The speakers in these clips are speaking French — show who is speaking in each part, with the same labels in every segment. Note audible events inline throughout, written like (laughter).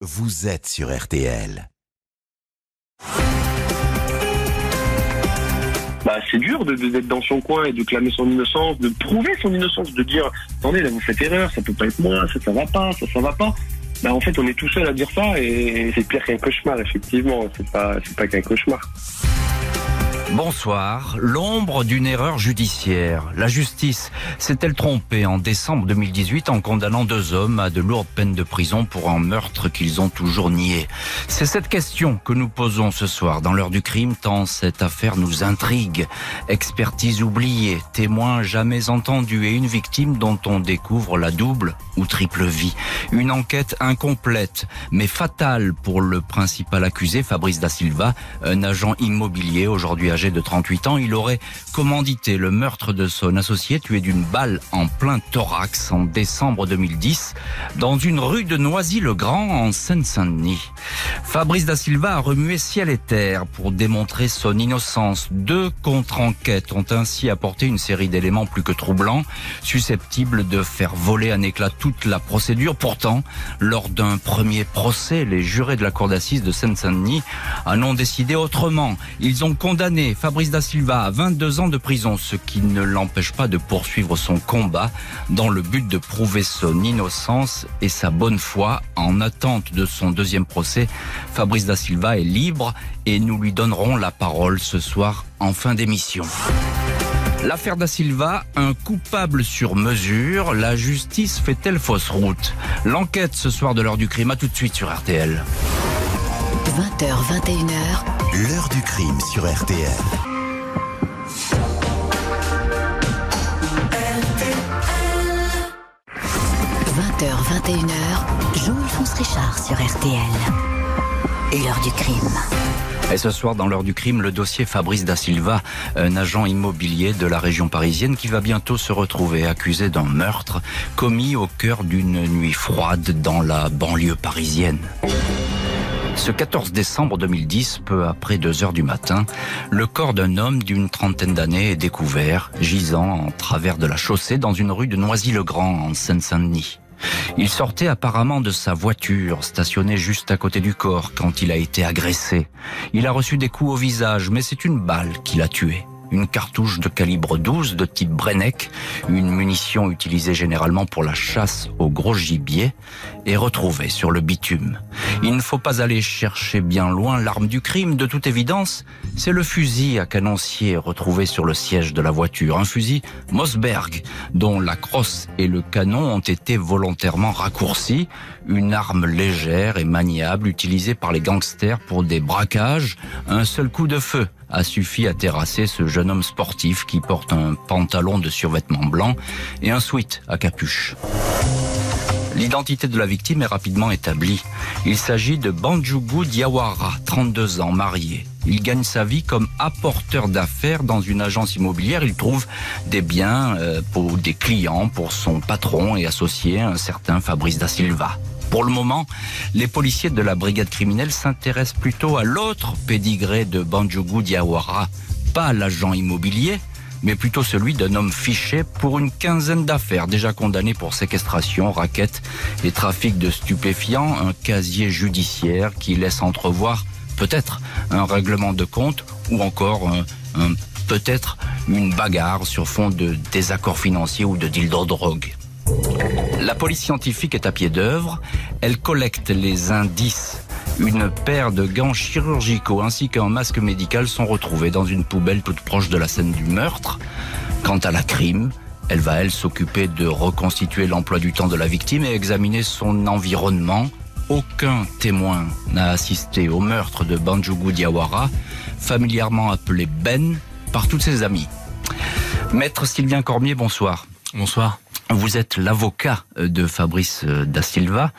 Speaker 1: vous êtes sur RTL.
Speaker 2: Bah, c'est dur de, de- d'être dans son coin et de clamer son innocence, de prouver son innocence, de dire attendez là vous faites erreur, ça peut pas être moi, ça ça va pas, ça ça va pas. Bah en fait on est tout seul à dire ça et c'est pire qu'un cauchemar effectivement, c'est pas c'est pas qu'un cauchemar.
Speaker 3: Bonsoir. L'ombre d'une erreur judiciaire. La justice s'est-elle trompée en décembre 2018 en condamnant deux hommes à de lourdes peines de prison pour un meurtre qu'ils ont toujours nié? C'est cette question que nous posons ce soir dans l'heure du crime tant cette affaire nous intrigue. Expertise oubliée, témoin jamais entendu et une victime dont on découvre la double ou triple vie. Une enquête incomplète mais fatale pour le principal accusé Fabrice Da Silva, un agent immobilier aujourd'hui de 38 ans. Il aurait commandité le meurtre de son associé tué d'une balle en plein thorax en décembre 2010 dans une rue de Noisy-le-Grand en Seine-Saint-Denis. Fabrice Da Silva a remué ciel et terre pour démontrer son innocence. Deux contre-enquêtes ont ainsi apporté une série d'éléments plus que troublants, susceptibles de faire voler un éclat toute la procédure. Pourtant, lors d'un premier procès, les jurés de la cour d'assises de Seine-Saint-Denis en ont décidé autrement. Ils ont condamné Fabrice Da Silva à 22 ans de prison, ce qui ne l'empêche pas de poursuivre son combat dans le but de prouver son innocence et sa bonne foi. En attente de son deuxième procès, Fabrice Da Silva est libre et nous lui donnerons la parole ce soir en fin d'émission. L'affaire Da Silva, un coupable sur mesure, la justice fait-elle fausse route? L'enquête ce soir de l'heure du crime, à tout de suite sur RTL.
Speaker 4: 20h, 21h,
Speaker 1: L'heure du crime sur RTL.
Speaker 4: – 20h, 21h, Jean-Alphonse Richard sur RTL. L'heure du crime.
Speaker 3: Et ce soir, dans l'heure du crime, le dossier Fabrice Da Silva, un agent immobilier de la région parisienne qui va bientôt se retrouver accusé d'un meurtre commis au cœur d'une nuit froide dans la banlieue parisienne. Ce 14 décembre 2010, peu après 2 heures du matin, le corps d'un homme d'une trentaine d'années est découvert, gisant en travers de la chaussée dans une rue de Noisy-le-Grand en Seine-Saint-Denis. Il sortait apparemment de sa voiture, stationnée juste à côté du corps, quand il a été agressé. Il a reçu des coups au visage, mais c'est une balle qui l'a tué. Une cartouche de calibre 12 de type Brenneck, une munition utilisée généralement pour la chasse au gros gibier, est retrouvée sur le bitume. Il ne faut pas aller chercher bien loin l'arme du crime, de toute évidence, c'est le fusil à canoncier retrouvé sur le siège de la voiture. Un fusil Mossberg, dont la crosse et le canon ont été volontairement raccourcis. Une arme légère et maniable utilisée par les gangsters pour des braquages. Un seul coup de feu a suffi à terrasser ce jeune homme sportif qui porte un pantalon de survêtement blanc et un sweat à capuche. L'identité de la victime est rapidement établie. Il s'agit de Banjugu Diawara, 32 ans, marié. Il gagne sa vie comme apporteur d'affaires dans une agence immobilière. Il trouve des biens euh, pour des clients pour son patron et associé, un certain Fabrice Da Silva. Pour le moment, les policiers de la brigade criminelle s'intéressent plutôt à l'autre pédigré de Banjugu Diawara, pas l'agent immobilier, mais plutôt celui d'un homme fiché pour une quinzaine d'affaires, déjà condamné pour séquestration, raquette et trafic de stupéfiants, un casier judiciaire qui laisse entrevoir peut-être un règlement de compte ou encore peut-être une bagarre sur fond de désaccords financiers ou de deal de drogue. La police scientifique est à pied d'œuvre. Elle collecte les indices. Une paire de gants chirurgicaux ainsi qu'un masque médical sont retrouvés dans une poubelle toute proche de la scène du meurtre. Quant à la crime, elle va, elle, s'occuper de reconstituer l'emploi du temps de la victime et examiner son environnement. Aucun témoin n'a assisté au meurtre de Banjugu Diawara, familièrement appelé Ben par tous ses amis. Maître Sylvain Cormier, bonsoir.
Speaker 5: Bonsoir.
Speaker 3: Vous êtes l'avocat de Fabrice euh, Da Silva,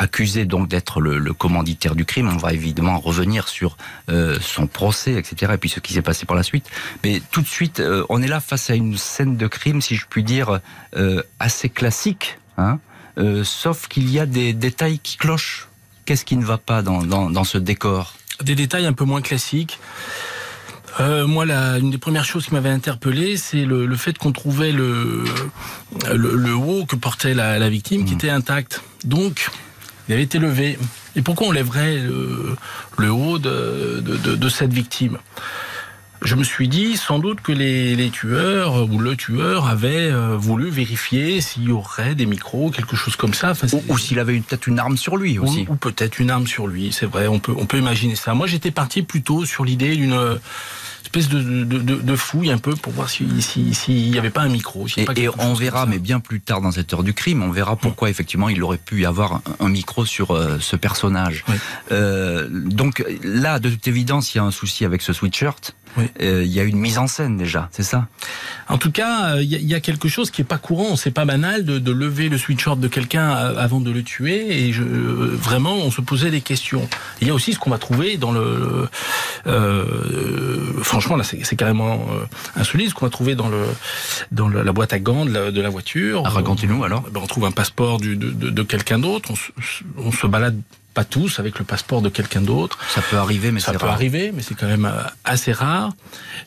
Speaker 3: accusé donc d'être le, le commanditaire du crime. On va évidemment revenir sur euh, son procès, etc., et puis ce qui s'est passé par la suite. Mais tout de suite, euh, on est là face à une scène de crime, si je puis dire, euh, assez classique, hein, sauf qu'il y a des détails qui clochent. Qu'est-ce qui ne va pas dans, dans, dans ce décor?
Speaker 5: Des détails un peu moins classiques. Euh, moi, la, une des premières choses qui m'avait interpellé, c'est le, le fait qu'on trouvait le, le, le haut que portait la, la victime qui était intact. Donc, Il avait été levé. Et pourquoi on lèverait le, haut de, de cette victime? Je me suis dit sans doute que les, tueurs ou le tueur avait euh, voulu vérifier s'il y aurait des micros, quelque chose comme ça.
Speaker 3: ou, s'il avait peut-être une arme sur lui aussi.
Speaker 5: Ou, peut-être une arme sur lui, c'est vrai, on peut, on peut imaginer ça. Moi j'étais parti plutôt sur l'idée d'une espèce de, de, fouille un peu pour voir s'il si, n'y avait pas un micro.
Speaker 3: et, on verra, mais bien plus tard dans cette heure du crime, on verra pourquoi effectivement il aurait pu y avoir un, micro sur euh, ce personnage. Euh, donc là, de toute évidence, il y a un souci avec ce sweatshirt. Euh, il y a une mise en scène déjà, c'est ça?
Speaker 5: En tout cas, il y, a quelque chose qui est pas courant. C'est pas banal de, lever le sweatshirt de quelqu'un avant de le tuer. Et je, vraiment, on se posait des questions. Il y a aussi ce qu'on va trouver dans le. franchement, là, c'est carrément insolite ce qu'on va trouver dans le dans la boîte à gants de la, voiture.
Speaker 3: Racontez-nous alors.
Speaker 5: Ben, on trouve un passeport de, de, quelqu'un d'autre. On, on se balade pas tous avec le passeport de quelqu'un d'autre.
Speaker 3: Ça peut arriver, mais
Speaker 5: ça peut arriver, mais c'est quand même euh, assez rare.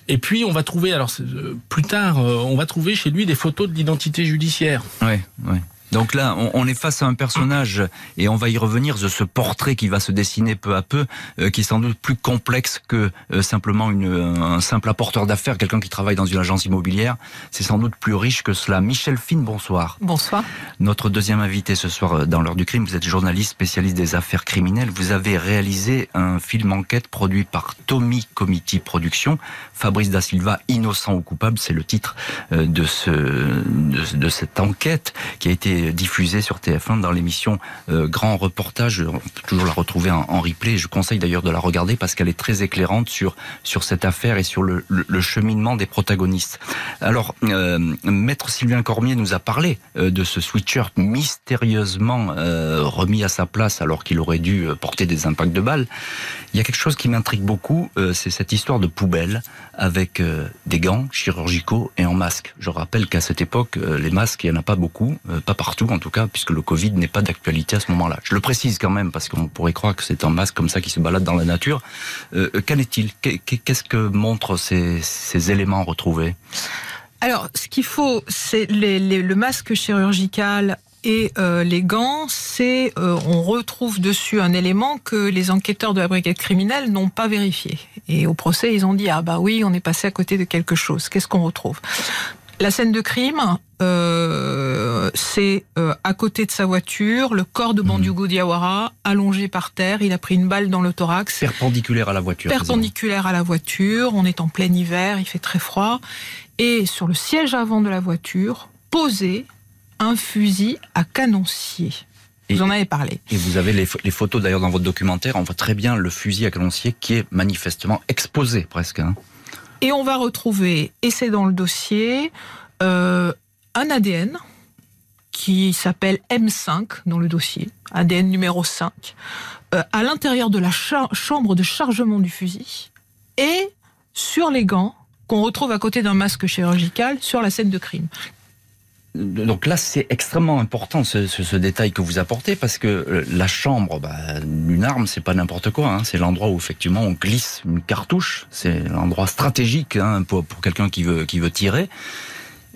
Speaker 5: Et puis on va trouver, alors euh, plus tard, euh, on va trouver chez lui des photos de l'identité judiciaire.
Speaker 3: Oui, oui. Donc là, on, est face à un personnage, et on va y revenir, de ce portrait qui va se dessiner peu à peu, euh, qui est sans doute plus complexe que euh, simplement une, un simple apporteur d'affaires, quelqu'un qui travaille dans une agence immobilière. C'est sans doute plus riche que cela. Michel Fine, bonsoir.
Speaker 6: Bonsoir.
Speaker 3: Notre deuxième invité ce soir euh, dans l'heure du crime, vous êtes journaliste spécialiste des affaires criminelles. Vous avez réalisé un film enquête produit par Tommy Committee Productions. Fabrice da Silva, innocent ou coupable, c'est le titre de, ce, de, de cette enquête qui a été diffusée sur TF1 dans l'émission euh, Grand Reportage. On peut toujours la retrouver en, replay. Je conseille d'ailleurs de la regarder parce qu'elle est très éclairante sur sur cette affaire et sur le, cheminement des protagonistes. Alors, euh, Maître Sylvain Cormier nous a parlé euh, de ce sweatshirt mystérieusement remis à sa place alors qu'il aurait dû porter des impacts de balles. Il y a quelque chose qui m'intrigue beaucoup, c'est cette histoire de poubelle avec des gants chirurgicaux et en masque. Je rappelle qu'à cette époque, les masques, il n'y en a pas beaucoup, pas partout en tout cas, puisque le Covid n'est pas d'actualité à ce moment-là. Je le précise quand même, parce qu'on pourrait croire que c'est un masque comme ça qui se balade dans la nature. Euh, qu'en est-il Qu'est-ce que montrent ces, éléments retrouvés
Speaker 6: alors, ce qu'il faut, c'est le masque chirurgical et euh, les gants, c'est euh, on retrouve dessus un élément que les enquêteurs de la brigade criminelle n'ont pas vérifié. Et au procès, ils ont dit ah bah oui, on est passé à côté de quelque chose. Qu'est-ce qu'on retrouve? La scène de crime, euh, c'est euh, à côté de sa voiture, le corps de mhm. Bandugo Diawara, allongé par terre. Il a pris une balle dans le thorax.
Speaker 3: Perpendiculaire à la voiture.
Speaker 6: Perpendiculaire à la voiture. On est en plein hiver, il fait très froid. Et sur le siège avant de la voiture, posé un fusil à canoncier. Vous en avez parlé.
Speaker 3: Et vous avez les, photos d'ailleurs dans votre documentaire. On voit très bien le fusil à canoncier qui est manifestement exposé presque. Hein.
Speaker 6: Et on va retrouver, et c'est dans le dossier, euh, un ADN qui s'appelle M5 dans le dossier, ADN numéro 5, euh, à l'intérieur de la chambre de chargement du fusil et sur les gants qu'on retrouve à côté d'un masque chirurgical sur la scène de crime
Speaker 3: donc là, c'est extrêmement important ce, détail que vous apportez parce que euh, la chambre bah, d'une arme, c'est pas n'importe quoi. Hein. C'est l'endroit où effectivement on glisse une cartouche. C'est l'endroit stratégique hein, pour, quelqu'un qui veut qui veut tirer.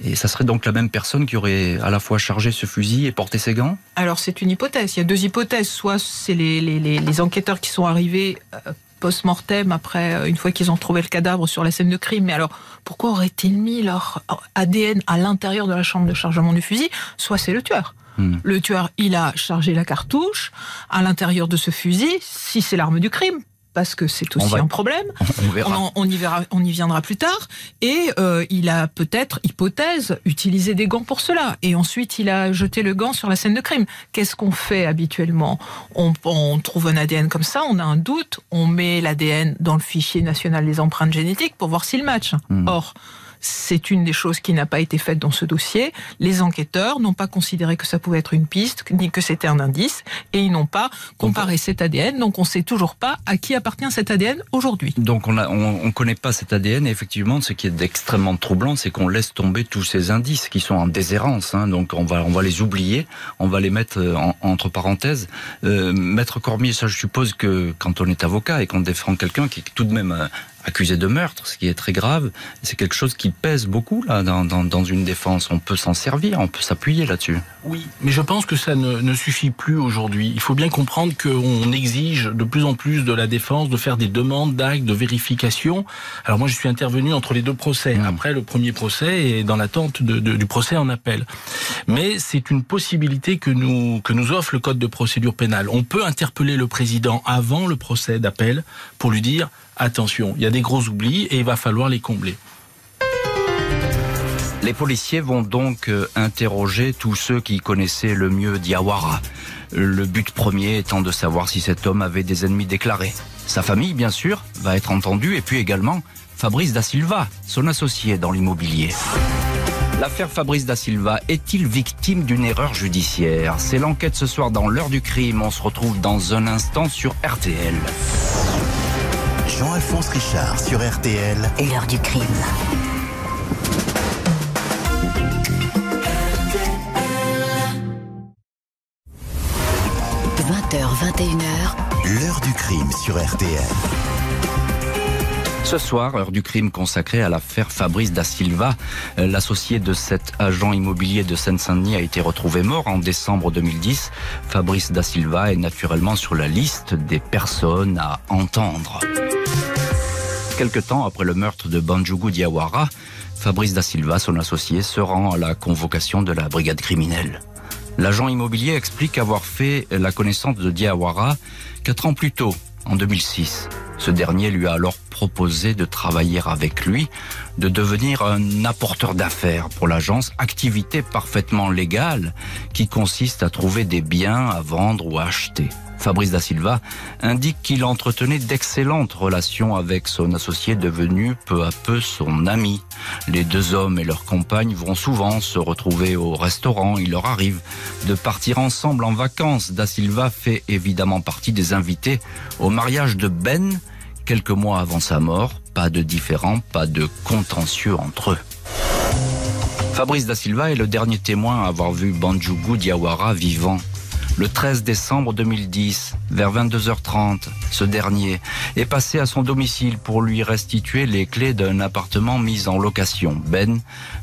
Speaker 3: Et ça serait donc la même personne qui aurait à la fois chargé ce fusil et porté ses gants
Speaker 6: Alors c'est une hypothèse. Il y a deux hypothèses. Soit c'est les, les, enquêteurs qui sont arrivés euh, post-mortem après, euh, une fois qu'ils ont trouvé le cadavre sur la scène de crime. Mais alors, pourquoi auraient-ils mis leur ADN à l'intérieur de la chambre de chargement du fusil? Soit c'est le tueur. Hmm. Le tueur, il a chargé la cartouche à l'intérieur de ce fusil, si c'est l'arme du crime parce que c'est aussi un problème. (laughs) On, y verra, on y viendra plus tard. Et euh, il a peut-être, hypothèse, utilisé des gants pour cela. Et ensuite, il a jeté le gant sur la scène de crime. Qu'est-ce qu'on fait habituellement? On, trouve un ADN comme ça, on a un doute, on met l'ADN dans le fichier national des empreintes génétiques pour voir s'il match. Hmm. Or, c'est une des choses qui n'a pas été faite dans ce dossier. Les enquêteurs n'ont pas considéré que ça pouvait être une piste, ni que c'était un indice, et ils n'ont pas comparé cet ADN. Donc on ne sait toujours pas à qui appartient cet ADN aujourd'hui.
Speaker 3: Donc on ne on, connaît pas cet ADN. Et effectivement, ce qui est extrêmement troublant, c'est qu'on laisse tomber tous ces indices qui sont en déshérence. Hein. Donc on va, on va les oublier, on va les mettre euh, entre parenthèses. Euh, Maître Cormier, ça je suppose que quand on est avocat et qu'on défend quelqu'un qui est tout de même euh, accusé de meurtre, ce qui est très grave. C'est quelque chose qui pèse beaucoup là dans, dans, dans une défense. On peut s'en servir, on peut s'appuyer là-dessus.
Speaker 5: Oui, mais je pense que ça ne, ne suffit plus aujourd'hui. Il faut bien comprendre qu'on exige de plus en plus de la défense de faire des demandes d'actes, de vérification. Alors moi, je suis intervenu entre les deux procès.
Speaker 3: Mmh.
Speaker 5: Après le premier procès et dans l'attente de, de, du procès en appel. Mais c'est une possibilité que nous, que nous offre le Code de procédure pénale. On peut interpeller le président avant le procès d'appel pour lui dire attention, il y a des gros oublis et il va falloir les combler.
Speaker 3: Les policiers vont donc euh, interroger tous ceux qui connaissaient le mieux Diawara. Le but premier étant de savoir si cet homme avait des ennemis déclarés. Sa famille, bien sûr, va être entendue, et puis également Fabrice da Silva, son associé dans l'immobilier. L'affaire Fabrice da Silva est-il victime d'une erreur judiciaire? C'est l'enquête ce soir dans l'heure du crime. On se retrouve dans un instant sur RTL.
Speaker 1: Jean-Alphonse Richard sur RTL.
Speaker 4: L'heure du crime. – 20h, 21h,
Speaker 1: L'heure du crime sur RTL.
Speaker 3: Ce soir, heure du crime consacrée à l'affaire Fabrice da Silva, Euh, l'associé de cet agent immobilier de Seine-Saint-Denis a été retrouvé mort en décembre 2010. Fabrice da Silva est naturellement sur la liste des personnes à entendre. Quelque temps après le meurtre de Banjougou Diawara, Fabrice da Silva, son associé, se rend à la convocation de la brigade criminelle. L'agent immobilier explique avoir fait la connaissance de Diawara quatre ans plus tôt, en 2006. Ce dernier lui a alors proposé de travailler avec lui, de devenir un apporteur d'affaires pour l'agence, activité parfaitement légale qui consiste à trouver des biens à vendre ou à acheter. Fabrice da Silva indique qu'il entretenait d'excellentes relations avec son associé devenu peu à peu son ami. Les deux hommes et leurs compagnes vont souvent se retrouver au restaurant. Il leur arrive de partir ensemble en vacances. Da Silva fait évidemment partie des invités au mariage de Ben quelques mois avant sa mort. Pas de différend, pas de contentieux entre eux. Fabrice da Silva est le dernier témoin à avoir vu Banjougou Diawara vivant. Le 13 décembre 2010, vers 22h30, ce dernier est passé à son domicile pour lui restituer les clés d'un appartement mis en location. Ben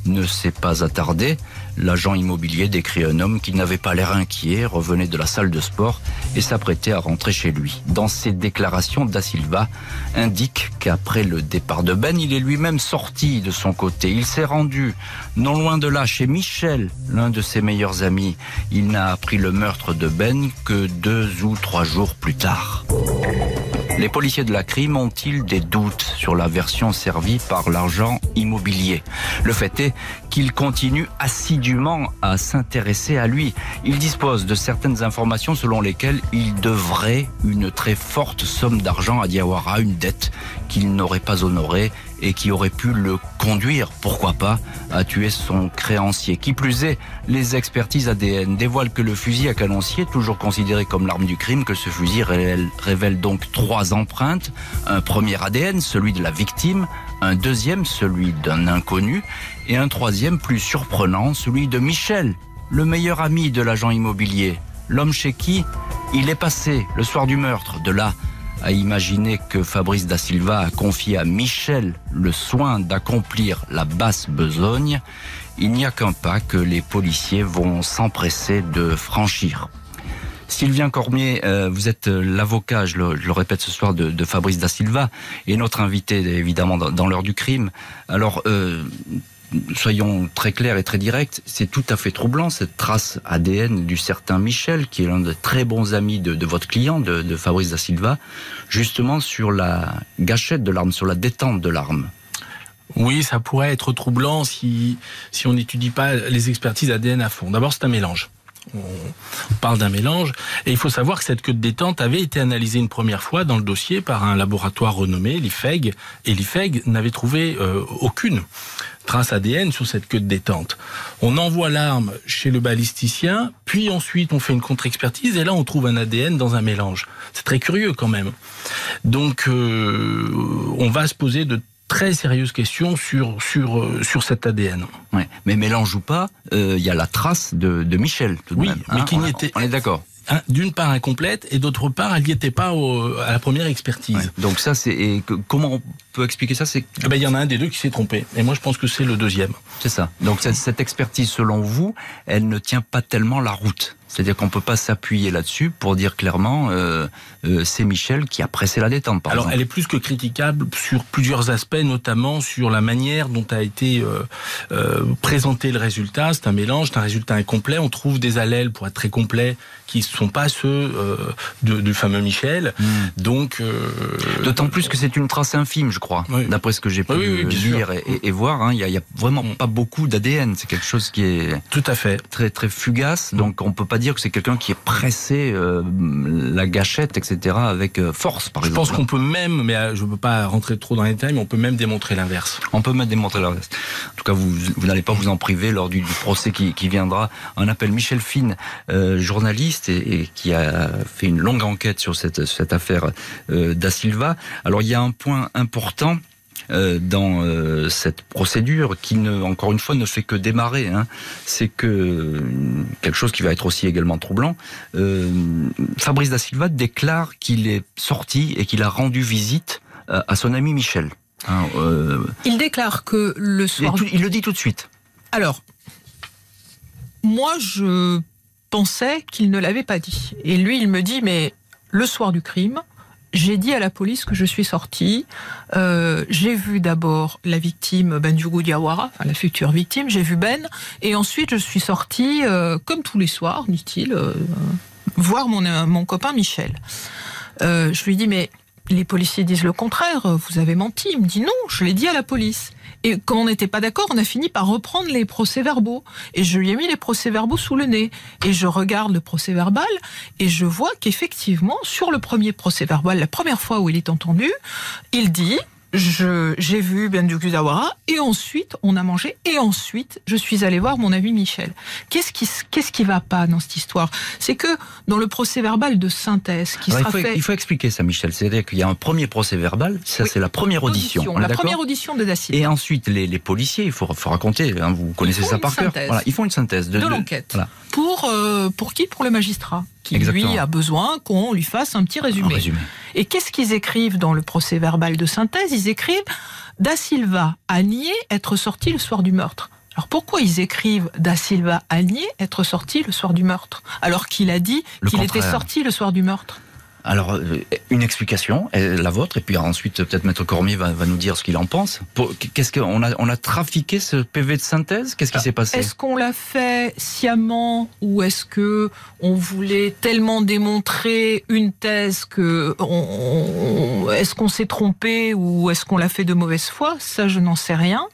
Speaker 3: ne s'est pas attardé. L'agent immobilier décrit un homme qui n'avait pas l'air inquiet, revenait de la salle de sport et s'apprêtait à rentrer chez lui. Dans ses déclarations, Da Silva indique qu'après le départ de Ben, il est lui-même sorti de son côté. Il s'est rendu non loin de là chez Michel, l'un de ses meilleurs amis. Il n'a appris le meurtre de Ben que deux ou trois jours plus tard. Les policiers de la crime ont-ils des doutes sur la version servie par l'argent immobilier? Le fait est qu'ils continuent assidûment à s'intéresser à lui. Ils disposent de certaines informations selon lesquelles il devrait une très forte somme d'argent à Diawara, une dette qu'il n'aurait pas honorée et qui aurait pu le conduire, pourquoi pas, à tuer son créancier. Qui plus est, les expertises ADN dévoilent que le fusil à canoncier, toujours considéré comme l'arme du crime, que ce fusil révèle, révèle donc trois empreintes. Un premier ADN, celui de la victime, un deuxième, celui d'un inconnu, et un troisième, plus surprenant, celui de Michel, le meilleur ami de l'agent immobilier, l'homme chez qui il est passé le soir du meurtre. De là à imaginer que Fabrice da Silva a confié à Michel le soin d'accomplir la basse besogne, il n'y a qu'un pas que les policiers vont s'empresser de franchir. Sylvien Cormier, euh, vous êtes l'avocat, je le, répète ce soir, de, Fabrice da Silva, et notre invité évidemment dans, dans l'heure du crime. Alors, euh, soyons très clairs et très directs, c'est tout à fait troublant cette trace ADN du certain Michel, qui est l'un des très bons amis de, votre client, de, de, Fabrice da Silva, justement sur la gâchette de l'arme, sur la détente de l'arme.
Speaker 5: Oui, ça pourrait être troublant si, si on n'étudie pas les expertises ADN à fond. D'abord, c'est un mélange. On parle d'un mélange. Et il faut savoir que cette queue de détente avait été analysée une première fois dans le dossier par un laboratoire renommé, l'IFEG, et l'IFEG n'avait trouvé euh, aucune trace ADN sur cette queue de détente. On envoie l'arme chez le balisticien, puis ensuite on fait une contre-expertise, et là on trouve un ADN dans un mélange. C'est très curieux quand même. Donc euh, on va se poser de très sérieuse question sur sur euh, sur cet ADN.
Speaker 3: Ouais. Mais mélange ou pas, il euh, y a la trace de, de Michel. Tout de
Speaker 5: oui,
Speaker 3: même,
Speaker 5: mais
Speaker 3: hein,
Speaker 5: qui
Speaker 3: on,
Speaker 5: était.
Speaker 3: On est d'accord.
Speaker 5: D'une part incomplète et d'autre part elle n'y était pas au, à la première expertise.
Speaker 3: Ouais. Donc ça c'est comment peut expliquer ça C'est
Speaker 5: eh ben, il y en a un des deux qui s'est trompé. Et moi, je pense que c'est le deuxième.
Speaker 3: C'est ça. Donc cette expertise, selon vous, elle ne tient pas tellement la route. C'est-à-dire qu'on peut pas s'appuyer là-dessus pour dire clairement euh, euh, c'est Michel qui a pressé la détente. Par
Speaker 5: Alors
Speaker 3: exemple.
Speaker 5: elle est plus que critiquable sur plusieurs aspects, notamment sur la manière dont a été euh, euh, présenté le résultat. C'est un mélange, c'est un résultat incomplet. On trouve des allèles pour être très complet qui ne sont pas ceux de- du fameux Michel.
Speaker 3: Hmm.
Speaker 5: Donc
Speaker 3: D'autant plus que c'est une trace infime, je crois,
Speaker 5: Oui.
Speaker 3: d'après ce que j'ai pu
Speaker 5: Oui,
Speaker 3: lire et, et- et voir. hein. Il y, a, vraiment
Speaker 5: Mm.
Speaker 3: pas beaucoup d'ADN. C'est quelque chose qui est
Speaker 5: tout à fait.
Speaker 3: très très fugace. Donc on peut pas dire que c'est quelqu'un qui est pressé euh, la gâchette, etc. avec euh, force, par
Speaker 5: Je
Speaker 3: exemple.
Speaker 5: pense qu'on peut même, mais euh, je ne peux pas rentrer trop dans les détails, mais on peut même démontrer l'inverse.
Speaker 3: On peut même démontrer reste. En tout cas, vous, vous n'allez pas vous en priver lors du, du procès qui, qui viendra. On appelle Michel Fine, euh, journaliste, et, et qui a fait une longue enquête sur cette, cette affaire Da Silva. Alors, il y a un point important. Euh, dans euh, cette procédure qui ne, encore une fois ne fait que démarrer, hein. c'est que euh, quelque chose qui va être aussi également troublant. euh, Fabrice da Silva déclare qu'il est sorti et qu'il a rendu visite à son ami Michel. Hein, euh,
Speaker 6: Il déclare que le soir.
Speaker 3: tout- il le dit tout de suite.
Speaker 6: Alors, moi, je pensais qu'il ne l'avait pas dit. Et lui, il me dit, mais le soir du crime, j'ai dit à la police que je suis sortie. Euh, j'ai vu d'abord la victime Benjougou Diawara, enfin la future victime. J'ai vu Ben, et ensuite je suis sortie, euh, comme tous les soirs, dit-il, euh, voir mon, mon copain Michel. Je lui dis mais les policiers disent le contraire. Vous avez menti. Il me dit non, je l'ai dit à la police. Et comme on n'était pas d'accord, on a fini par reprendre les procès-verbaux. Et je lui ai mis les procès-verbaux sous le nez. Et je regarde le procès-verbal et je vois qu'effectivement, sur le premier procès-verbal, la première fois où il est entendu, il dit j'ai vu Ben Zawara et ensuite on a mangé et ensuite je suis allé voir mon ami Michel. Qu'est-ce qui qu'est-ce qui va pas dans cette histoire? C'est que dans le procès-verbal de synthèse qui
Speaker 3: Alors,
Speaker 6: sera
Speaker 3: il, faut,
Speaker 6: fait
Speaker 3: il faut expliquer ça, Michel. C'est-à-dire qu'il y a un premier procès verbal, ça
Speaker 6: Oui.
Speaker 3: c'est la première audition. on
Speaker 6: la première audition de Dacier.
Speaker 3: Et ensuite, les, les policiers, il faut, faut raconter, hein, vous connaissez ça par cœur. Voilà, ils font une synthèse de,
Speaker 6: de
Speaker 3: de-
Speaker 6: l'enquête.
Speaker 3: Voilà,
Speaker 6: Pour, euh, pour qui? Pour le magistrat, qui lui a besoin qu'on lui fasse un petit résumé.
Speaker 3: résumé.
Speaker 6: Et qu'est-ce qu'ils écrivent dans le procès verbal de synthèse? Ils écrivent Da Silva a nié être sorti le soir du meurtre. Alors pourquoi ils écrivent Da Silva a nié être sorti le soir du meurtre alors qu'il a dit qu'il était sorti le soir du meurtre
Speaker 3: Alors, euh, une explication, la vôtre, et puis ensuite, peut-être Maître Cormier va, va nous dire ce qu'il en pense. Qu'est-ce qu'on a, on a trafiqué ce PV de synthèse? Qu'est-ce qui s'est passé?
Speaker 6: Ah, Est-ce qu'on l'a fait sciemment ou est-ce que on voulait tellement démontrer une thèse que on- on- est-ce qu'on s'est trompé ou est-ce qu'on l'a fait de mauvaise foi? Ça, je n'en sais rien.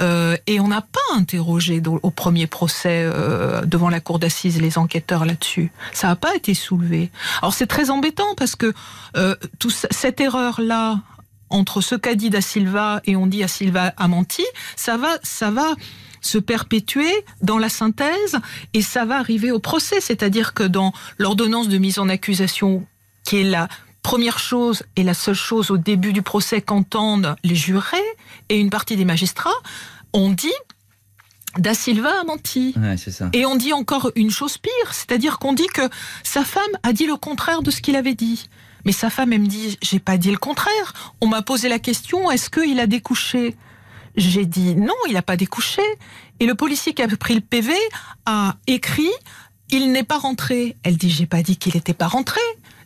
Speaker 6: Euh, et on n'a pas interrogé au premier procès euh, devant la cour d'assises les enquêteurs là-dessus. Ça n'a pas été soulevé. Alors c'est très embêtant parce que euh, cette erreur-là entre ce qu'a dit Da Silva et on dit Da Silva a menti, ça va, ça va se perpétuer dans la synthèse et ça va arriver au procès. C'est-à-dire que dans l'ordonnance de mise en accusation, qui est la première chose et la seule chose au début du procès qu'entendent les jurés et une partie des magistrats, on dit Da Silva a menti.
Speaker 3: Ouais, c'est ça.
Speaker 6: Et on dit encore une chose pire, c'est-à-dire qu'on dit que sa femme a dit le contraire de ce qu'il avait dit. Mais sa femme, elle me dit, j'ai pas dit le contraire. On m'a posé la question, est-ce qu'il a découché? J'ai dit, non, il n'a pas découché. Et le policier qui a pris le PV a écrit, il n'est pas rentré. Elle dit, j'ai pas dit qu'il n'était pas rentré.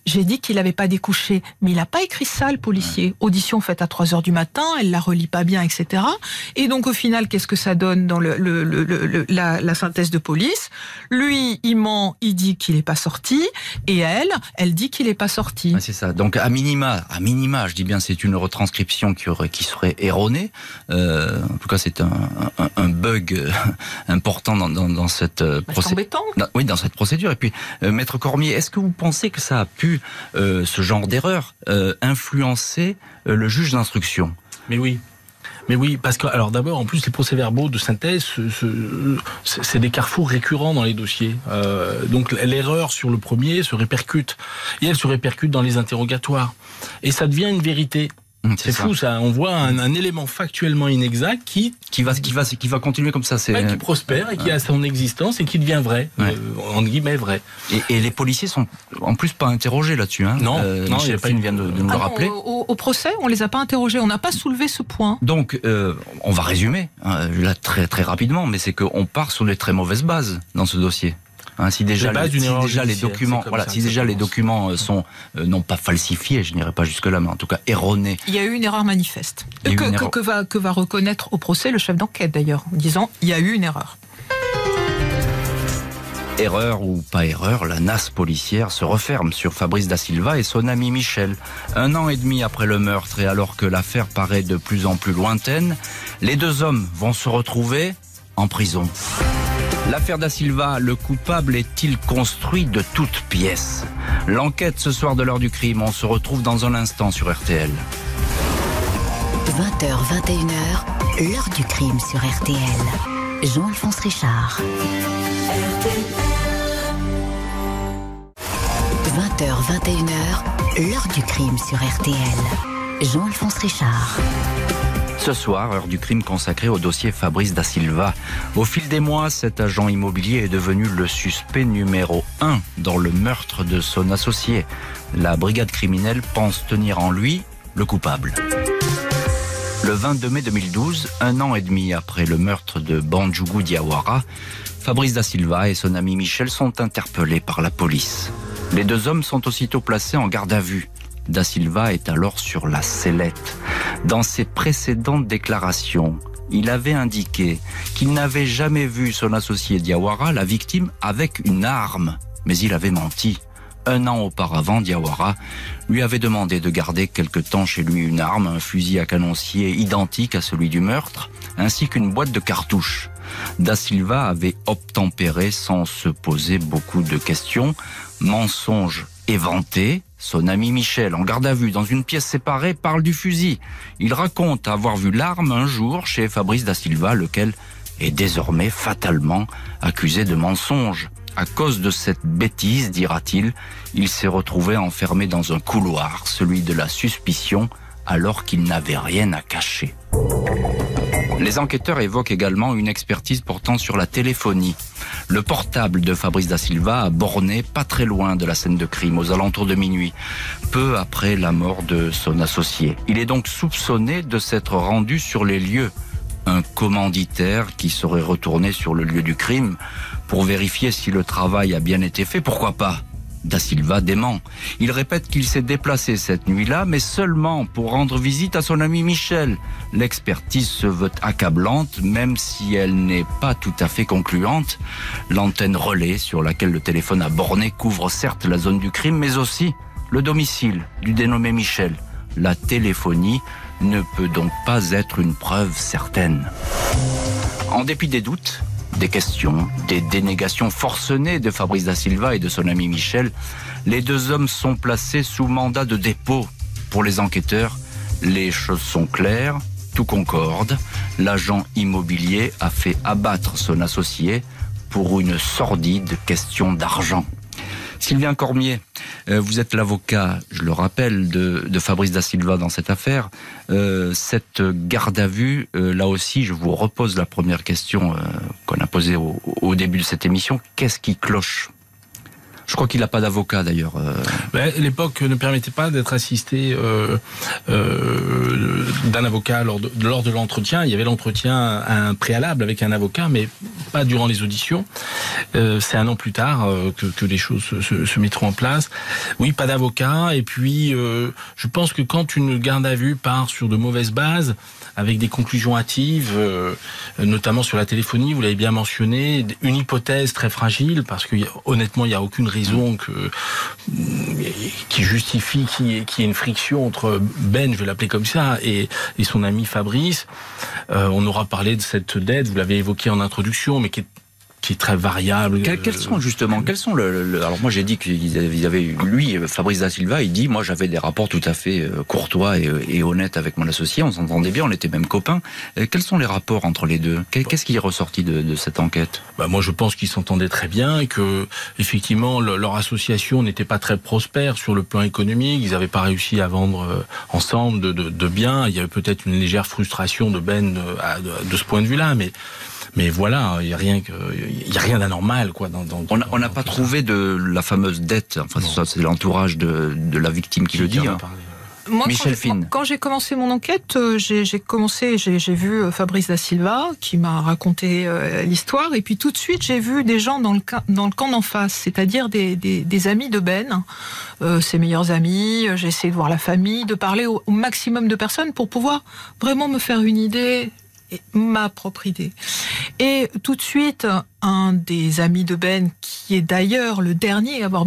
Speaker 6: J'ai dit qu'il n'avait pas découché, mais il n'a pas écrit ça, le policier. Audition faite à 3 heures du matin, elle la relit pas bien, etc. Et donc au final, qu'est-ce que ça donne dans le, le- le- le- la, la synthèse de police? Lui, il ment, il dit qu'il n'est pas sorti, et elle, elle dit qu'il n'est pas sorti.
Speaker 3: C'est ça. Donc à minima, à minima, je dis bien, c'est une retranscription qui aurait, qui serait erronée. Euh, en tout cas, c'est un, un, un bug euh, important dans, dans, dans cette euh,
Speaker 6: Bah,
Speaker 3: procédure. oui, dans cette procédure. Et puis, euh, Maître Cormier, est-ce que vous pensez que ça a pu, euh, ce genre d'erreur, euh, influencer euh, le juge d'instruction
Speaker 5: Mais oui. Mais oui, parce que alors d'abord, en plus, les procès-verbaux de synthèse, ce- ce- c'est c'est des carrefours récurrents dans les dossiers. Euh, donc l'erreur sur le premier se répercute et elle se répercute dans les interrogatoires et ça devient une vérité. Mmh, c'est fou ça. On voit un, élément factuellement inexact qui
Speaker 3: qui va qui va qui va continuer comme ça.
Speaker 5: C'est qui prospère et qui a son existence et qui devient vrai, ouais. euh, entre guillemets vrai.
Speaker 3: Et, et, les policiers sont en plus pas interrogés là-dessus. Hein.
Speaker 5: Non, euh, non,
Speaker 3: il pas une vient de, de nous
Speaker 6: ah
Speaker 3: le rappeler.
Speaker 6: au, au, procès, on les a pas interrogés. On n'a pas soulevé ce point.
Speaker 3: Donc, euh, on va résumer hein, là très très rapidement, mais c'est qu'on part sur des très mauvaises bases dans ce dossier. Hein, si déjà, les, si déjà les documents, voilà, si déjà les documents sont euh, non pas falsifiés, je n'irai pas jusque là, mais en tout cas erronés.
Speaker 6: Il y a eu une erreur manifeste que, que, erreur. que, va, que va reconnaître au procès le chef d'enquête d'ailleurs, en disant il y a eu une erreur.
Speaker 3: Erreur ou pas erreur, la nasse policière se referme sur Fabrice da Silva et son ami Michel. Un an et demi après le meurtre et alors que l'affaire paraît de plus en plus lointaine, les deux hommes vont se retrouver en prison. L'affaire Da Silva, le coupable est-il construit de toutes pièces? L'enquête ce soir de l'heure du crime, on se retrouve dans un instant sur RTL.
Speaker 4: 20h, 21h, l'heure du crime sur RTL. Jean-Alphonse Richard. 20h, 21h, l'heure du crime sur RTL. Jean-Alphonse Richard.
Speaker 3: Ce soir, heure du crime consacrée au dossier Fabrice da Silva. Au fil des mois, cet agent immobilier est devenu le suspect numéro un dans le meurtre de son associé. La brigade criminelle pense tenir en lui le coupable. Le 22 mai 2012, un an et demi après le meurtre de Banjougou Diawara, Fabrice da Silva et son ami Michel sont interpellés par la police. Les deux hommes sont aussitôt placés en garde à vue. Da Silva est alors sur la sellette. Dans ses précédentes déclarations, il avait indiqué qu'il n'avait jamais vu son associé Diawara, la victime, avec une arme. Mais il avait menti. Un an auparavant, Diawara lui avait demandé de garder quelque temps chez lui une arme, un fusil à canoncier identique à celui du meurtre, ainsi qu'une boîte de cartouches. Da Silva avait obtempéré sans se poser beaucoup de questions. Mensonge éventé, son ami Michel, en garde à vue dans une pièce séparée, parle du fusil. Il raconte avoir vu l'arme un jour chez Fabrice da Silva, lequel est désormais fatalement accusé de mensonge. À cause de cette bêtise, dira-t-il, il s'est retrouvé enfermé dans un couloir, celui de la suspicion, alors qu'il n'avait rien à cacher. Les enquêteurs évoquent également une expertise portant sur la téléphonie. Le portable de Fabrice da Silva a borné pas très loin de la scène de crime, aux alentours de minuit, peu après la mort de son associé. Il est donc soupçonné de s'être rendu sur les lieux. Un commanditaire qui serait retourné sur le lieu du crime pour vérifier si le travail a bien été fait, pourquoi pas? Da Silva dément. Il répète qu'il s'est déplacé cette nuit-là, mais seulement pour rendre visite à son ami Michel. L'expertise se veut accablante, même si elle n'est pas tout à fait concluante. L'antenne relais sur laquelle le téléphone a borné couvre certes la zone du crime, mais aussi le domicile du dénommé Michel. La téléphonie ne peut donc pas être une preuve certaine. En dépit des doutes, des questions, des dénégations forcenées de Fabrice da Silva et de son ami Michel, les deux hommes sont placés sous mandat de dépôt. Pour les enquêteurs, les choses sont claires, tout concorde. L'agent immobilier a fait abattre son associé pour une sordide question d'argent. Sylvain Cormier, euh, vous êtes l'avocat, je le rappelle, de, Fabrice da Silva dans cette affaire. Euh, cette garde à vue, euh, là aussi, je vous repose la première question euh, qu'on a posée au, au, début de cette émission. Qu'est-ce qui cloche je crois qu'il n'a pas d'avocat d'ailleurs.
Speaker 5: Ben, L'époque ne permettait pas d'être assisté euh, euh, d'un avocat lors de, l'entretien. Il y avait l'entretien un préalable avec un avocat, mais pas durant les auditions. Euh, C'est un an plus tard que, les choses se, mettront en place. Oui, pas d'avocat. Et puis, je pense que quand une garde à vue part sur de mauvaises bases, avec des conclusions hâtives, euh, notamment sur la téléphonie, vous l'avez bien mentionné, une hypothèse très fragile, parce que honnêtement, il n'y a aucune qui justifie qu'il y, ait une friction entre Ben, je vais l'appeler comme ça, et, et, son ami Fabrice. Euh, on aura parlé de cette dette, vous l'avez évoqué en introduction, mais qui est qui est très variable.
Speaker 3: quels sont justement, quels sont le, alors moi j'ai dit qu'il avait, lui, Fabrice da Silva, il dit, moi j'avais des rapports tout à fait courtois et, honnêtes avec mon associé, on s'entendait bien, on était même copains. Quels sont les rapports entre les deux? Qu'est-ce qui est ressorti de, cette enquête?
Speaker 5: Bah Moi je pense qu'ils s'entendaient très bien et que effectivement leur association n'était pas très prospère sur le plan économique. Ils n'avaient pas réussi à vendre ensemble de, de biens. Il y avait peut-être une légère frustration de Ben de, ce point de vue-là, mais mais voilà, il n'y a rien que, il y a rien d'anormal quoi. Dans,
Speaker 3: on n'a pas trouvé de la fameuse dette. Enfin, ça, c'est l'entourage de, de, la victime qui, le dit. Hein.
Speaker 6: Moi, quand j'ai commencé mon enquête, euh, j'ai commencé, j'ai vu euh, Fabrice da Silva qui m'a raconté euh, l'histoire, et puis tout de suite j'ai vu des gens dans le, dans le camp d'en face, c'est-à-dire des, des, des, amis de Ben, euh, ses meilleurs amis. J'ai essayé de voir la famille, de parler au, au maximum de personnes pour pouvoir vraiment me faire une idée ma propre idée. Et tout de suite, un des amis de Ben, qui est d'ailleurs le dernier à avoir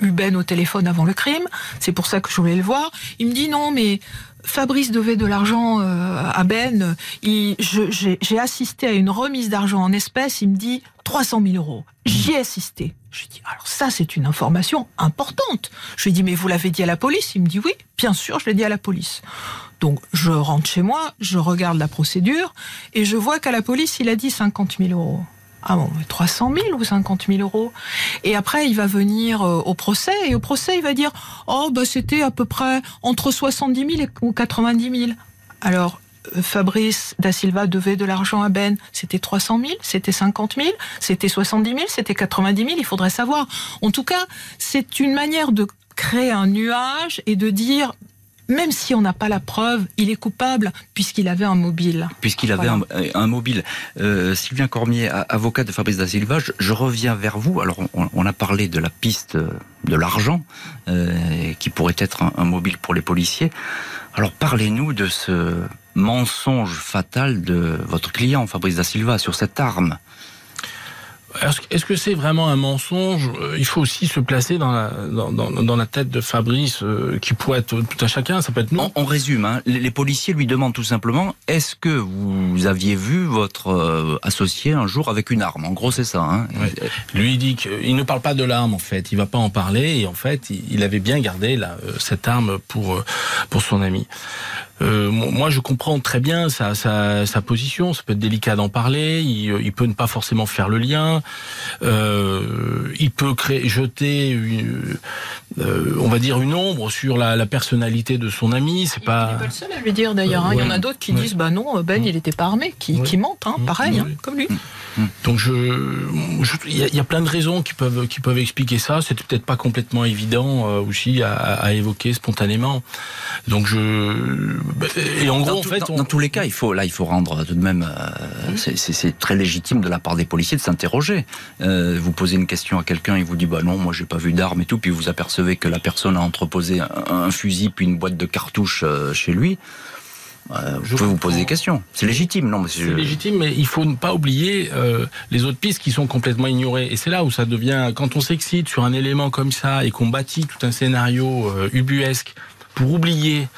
Speaker 6: eu Ben au téléphone avant le crime, c'est pour ça que je voulais le voir, il me dit non mais Fabrice devait de l'argent euh, à Ben, j'ai assisté à une remise d'argent en espèces, il me dit 300 000 euros. J'y ai assisté. Je dis, alors ça, c'est une information importante. Je lui dis, mais vous l'avez dit à la police? Il me dit, oui, bien sûr, je l'ai dit à la police. Donc, je rentre chez moi, je regarde la procédure, et je vois qu'à la police, il a dit 50 000 euros. Ah bon, 300 000 ou 50 000 euros? Et après, il va venir euh, au procès, et au procès, il va dire, oh, bah, c'était à peu près entre 70 000 et 90 000. Alors, Fabrice da Silva devait de l'argent à Ben, c'était 300 000, c'était 50 000, c'était 70 000, c'était 90 000, il faudrait savoir. En tout cas, c'est une manière de créer un nuage et de dire même si on n'a pas la preuve, il est coupable puisqu'il avait un mobile.
Speaker 3: Puisqu'il avait un, mobile. Euh, Sylvien Cormier, avocat de Fabrice da Silva, je, reviens vers vous. Alors, on, a parlé de la piste de l'argent euh, qui pourrait être un mobile pour les policiers. Alors, parlez-nous de ce mensonge fatal de votre client, Fabrice da Silva, sur cette arme
Speaker 5: est-ce que c'est vraiment un mensonge? Euh, Il faut aussi se placer dans la, dans, dans, la tête de Fabrice, euh, qui pourrait être tout à chacun, ça peut être nous.
Speaker 3: On, résume, hein. les, policiers lui demandent tout simplement, est-ce que vous aviez vu votre euh, associé un jour avec une arme? En gros, c'est ça. Hein.
Speaker 5: Lui, il dit qu'il ne parle pas de l'arme, en fait. Il va pas en parler, et en fait, il, avait bien gardé cette arme pour, pour son ami. Euh, moi, je comprends très bien sa, position. Ça peut être délicat d'en parler. Il, euh, peut ne pas forcément faire le lien. Euh, il peut créer, jeter, une, euh, on va dire, une ombre sur la, la personnalité de son ami. C'est pas.
Speaker 6: Il n'est pas le seul à lui dire d'ailleurs. Hein. Il y en a d'autres qui disent, bah non, Ben, il n'était pas armé, qui, qui mentent, hein, pareil, hein, comme lui.
Speaker 5: Donc je, il y, a plein de raisons qui peuvent qui peuvent expliquer ça. C'était peut-être pas complètement évident euh, aussi à, à, évoquer spontanément. Donc je
Speaker 3: et en gros, en fait, dans, tous les cas, il faut là, il faut rendre tout de même. Euh, c'est très légitime de la part des policiers de s'interroger. Euh, vous posez une question à quelqu'un, il vous dit bah non, moi j'ai pas vu d'armes et tout, puis vous apercevez que la personne a entreposé un, un fusil puis une boîte de cartouches euh, chez lui. Euh, je peux vous poser des questions. C'est légitime, non
Speaker 5: C'est légitime, mais il faut ne pas oublier euh, les autres pistes qui sont complètement ignorées. Et c'est là où ça devient, quand on s'excite sur un élément comme ça et qu'on bâtit tout un scénario euh, ubuesque pour oublier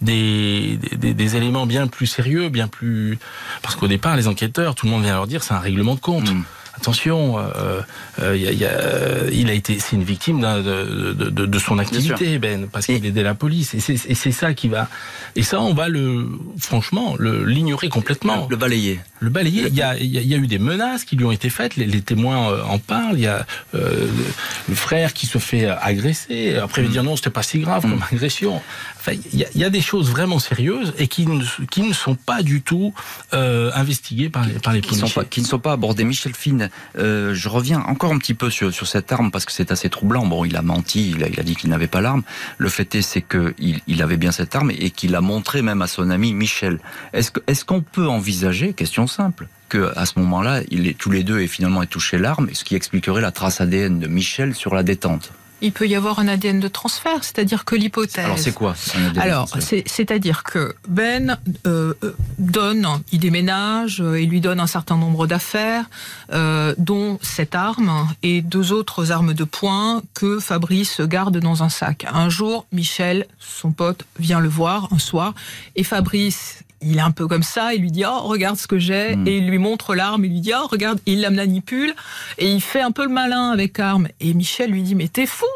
Speaker 5: des, des, des, éléments bien plus sérieux, bien plus... Parce qu'au départ, les enquêteurs, tout le monde vient leur dire c'est un règlement de compte. Mm attention, euh, euh, y a, il a été, c'est une victime de, de, de, de, son activité, Ben, parce qu'il aidait la police. Et c'est ça qui va. Et ça, on va le, franchement, l'ignorer complètement.
Speaker 3: Le balayer.
Speaker 5: Le balayer. Il y a, il y a eu des menaces qui lui ont été faites. Les, les témoins euh, en parlent. Il y a euh, le frère qui se fait agresser. Après, il va mm. dire non, c'était pas si grave mm. comme agression. Il y, a, y, a des choses vraiment sérieuses et qui ne, qui ne sont pas du tout euh, investiguées par les, par les policiers.
Speaker 3: Sont pas, qui ne sont pas abordées. Michel Fine, euh, je reviens encore un petit peu sur, sur cette arme parce que c'est assez troublant. Bon, il a menti, il a, il a dit qu'il n'avait pas l'arme. Le fait est, c'est qu'il il avait bien cette arme et qu'il a montré même à son ami Michel. Est-ce est qu'on peut envisager, question simple, que à ce moment-là, tous les deux aient finalement touché l'arme, ce qui expliquerait la trace ADN de Michel sur la détente?
Speaker 6: Il peut y avoir un ADN de transfert, c'est-à-dire que l'hypothèse.
Speaker 3: Alors c'est quoi
Speaker 6: Alors c'est-à-dire que Ben euh, donne, il déménage, euh, il lui donne un certain nombre d'affaires, euh, dont cette arme et deux autres armes de poing que Fabrice garde dans un sac. Un jour, Michel, son pote, vient le voir un soir et Fabrice il est un peu comme ça, il lui dit oh regarde ce que j'ai
Speaker 3: Mm.
Speaker 6: et il lui montre l'arme, il lui dit oh regarde, il la manipule et il fait un peu le malin avec l'arme et Michel lui dit mais t'es fou,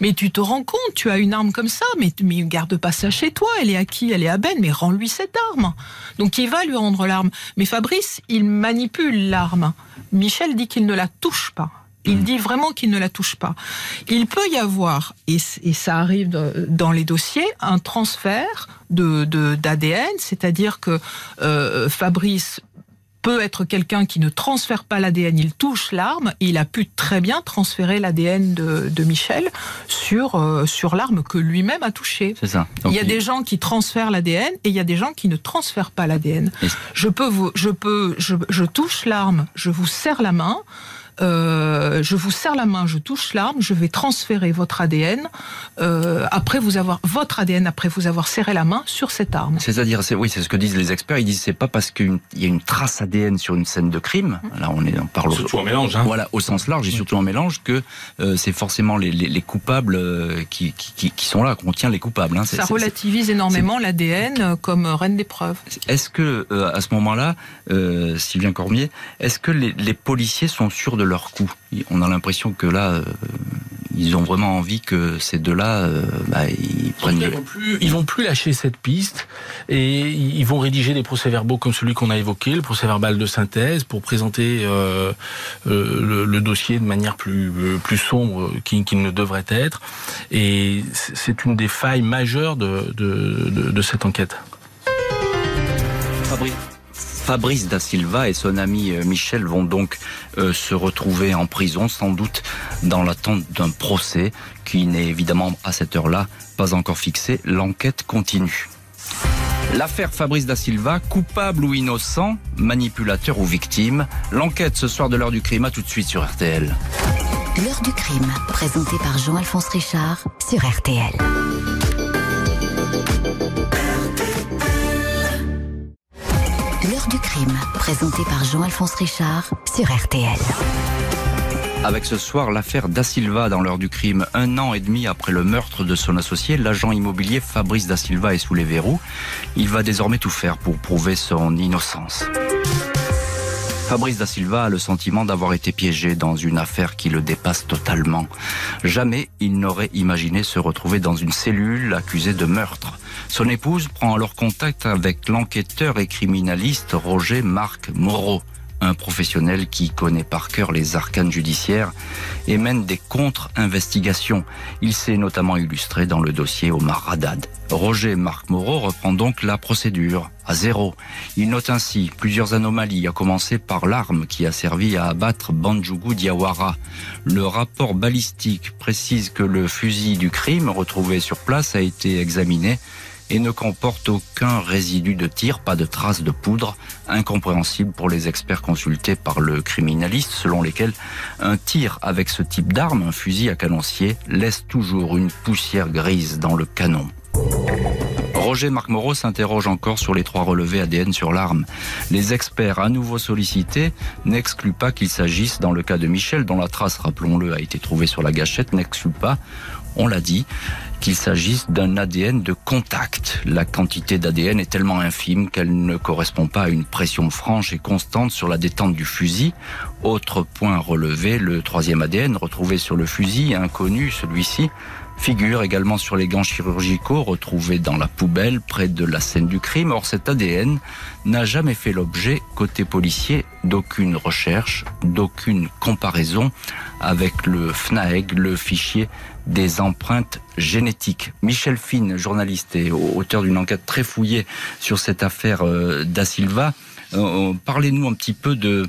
Speaker 6: mais tu te rends compte, tu as une arme comme ça, mais mais garde pas ça chez toi, elle est à qui? Elle est à Ben, mais rends-lui cette arme. Donc il va lui rendre l'arme, mais Fabrice il manipule l'arme. Michel dit qu'il ne la touche pas. Il dit vraiment qu'il ne la touche pas. Il peut y avoir, et, et ça arrive de- dans les dossiers, un transfert de de- d'ADN, c'est-à-dire que euh, Fabrice peut être quelqu'un qui ne transfère pas l'ADN, il touche l'arme, il a pu très bien transférer l'ADN de, de Michel sur, euh, sur l'arme que lui-même a touchée.
Speaker 3: C'est ça. Donc,
Speaker 6: il y a des gens qui transfèrent l'ADN et il y a des gens qui ne transfèrent pas l'ADN. Je peux vous, je peux, je, je touche l'arme, je vous serre la main. Euh, je vous serre la main, je touche l'arme, je vais transférer votre ADN euh, après vous avoir votre ADN après vous avoir serré la main sur cette arme.
Speaker 3: C'est-à-dire, c'est, oui, c'est ce que disent les experts. Ils disent c'est pas parce qu'il y a une trace ADN sur une scène de crime. Là, on est, on parle au-
Speaker 5: Surtout en mélange. Hein.
Speaker 3: Voilà, au sens large et surtout en mélange, que euh, c'est forcément les, les, les coupables qui, qui, qui- qui sont là, qu'on tient les coupables. Hein.
Speaker 6: Ça relativise énormément l'ADN comme reine des preuves.
Speaker 3: Est-ce que euh, à ce moment-là, euh, Sylvain Cormier, est-ce que les, les policiers sont sûrs de leur coup On a l'impression que là, euh, ils ont vraiment envie que ces deux-là, euh, bah, ils prennent
Speaker 5: Ils
Speaker 3: le...
Speaker 5: vont plus, ils vont plus lâcher cette piste et ils vont rédiger des procès-verbaux comme celui qu'on a évoqué, le procès-verbal de synthèse, pour présenter euh, euh, le, le dossier de manière plus plus sombre qu'il ne devrait être. Et c'est c'est une des failles majeures de, de, de, de cette enquête.
Speaker 3: Fabrice. Fabrice da Silva et son ami euh, Michel vont donc euh, se retrouver en prison, sans doute dans l'attente d'un procès qui n'est évidemment à cette heure-là pas encore fixé. L'enquête continue. L'affaire Fabrice da Silva, coupable ou innocent, manipulateur ou victime. L'enquête ce soir de l'heure du crime, à tout de suite sur RTL.
Speaker 4: L'heure du crime, présenté par Jean-Alphonse Richard sur RTL. Présenté par Jean-Alphonse Richard sur RTL.
Speaker 3: Avec ce soir l'affaire Da Silva dans l'heure du crime. Un an et demi après le meurtre de son associé, l'agent immobilier Fabrice Da Silva est sous les verrous. Il va désormais tout faire pour prouver son innocence. Fabrice Da Silva a le sentiment d'avoir été piégé dans une affaire qui le dépasse totalement. Jamais il n'aurait imaginé se retrouver dans une cellule accusée de meurtre. Son épouse prend alors contact avec l'enquêteur et criminaliste Roger Marc Moreau un professionnel qui connaît par cœur les arcanes judiciaires et mène des contre-investigations. Il s'est notamment illustré dans le dossier Omar Haddad. Roger Marc Moreau reprend donc la procédure à zéro. Il note ainsi plusieurs anomalies, à commencer par l'arme qui a servi à abattre Banjougou Diawara. Le rapport balistique précise que le fusil du crime retrouvé sur place a été examiné et ne comporte aucun résidu de tir, pas de traces de poudre, incompréhensible pour les experts consultés par le criminaliste, selon lesquels un tir avec ce type d'arme, un fusil à canoncier, laisse toujours une poussière grise dans le canon. Roger Marc Moreau s'interroge encore sur les trois relevés ADN sur l'arme. Les experts à nouveau sollicités n'excluent pas qu'il s'agisse, dans le cas de Michel, dont la trace, rappelons-le, a été trouvée sur la gâchette, n'excluent pas, on l'a dit, qu'il s'agisse d'un ADN de contact. La quantité d'ADN est tellement infime qu'elle ne correspond pas à une pression franche et constante sur la détente du fusil. Autre point relevé, le troisième ADN retrouvé sur le fusil, inconnu celui-ci, figure également sur les gants chirurgicaux retrouvés dans la poubelle près de la scène du crime. Or, cet ADN n'a jamais fait l'objet, côté policier, d'aucune recherche, d'aucune comparaison avec le FNAEG, le fichier des empreintes génétiques. Michel Fine, journaliste et auteur d'une enquête très fouillée sur cette affaire euh, Da Silva, euh, Parlez-nous un petit peu de,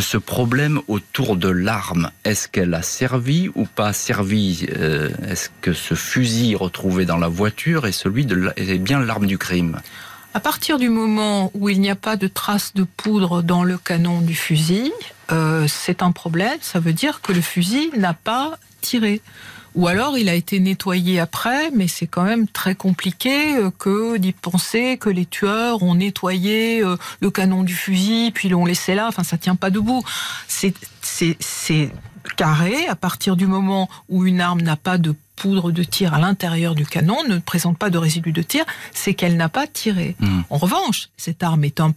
Speaker 3: ce problème autour de l'arme. Est-ce qu'elle a servi ou pas servi euh, Est-ce que ce fusil retrouvé dans la voiture est bien l'arme du crime?
Speaker 6: À partir du moment où il n'y a pas de traces de poudre dans le canon du fusil, euh, c'est un problème. Ça veut dire que le fusil n'a pas tiré. Ou alors il a été nettoyé après, mais c'est quand même très compliqué euh, que d'y penser que les tueurs ont nettoyé euh, le canon du fusil, puis l'ont laissé là. Enfin, ça tient pas debout. C'est carré à partir du moment où une arme n'a pas de poudre de tir à l'intérieur du canon, ne présente pas de résidus de tir, c'est qu'elle n'a pas tiré.
Speaker 3: Hmm.
Speaker 6: En revanche, cette arme est un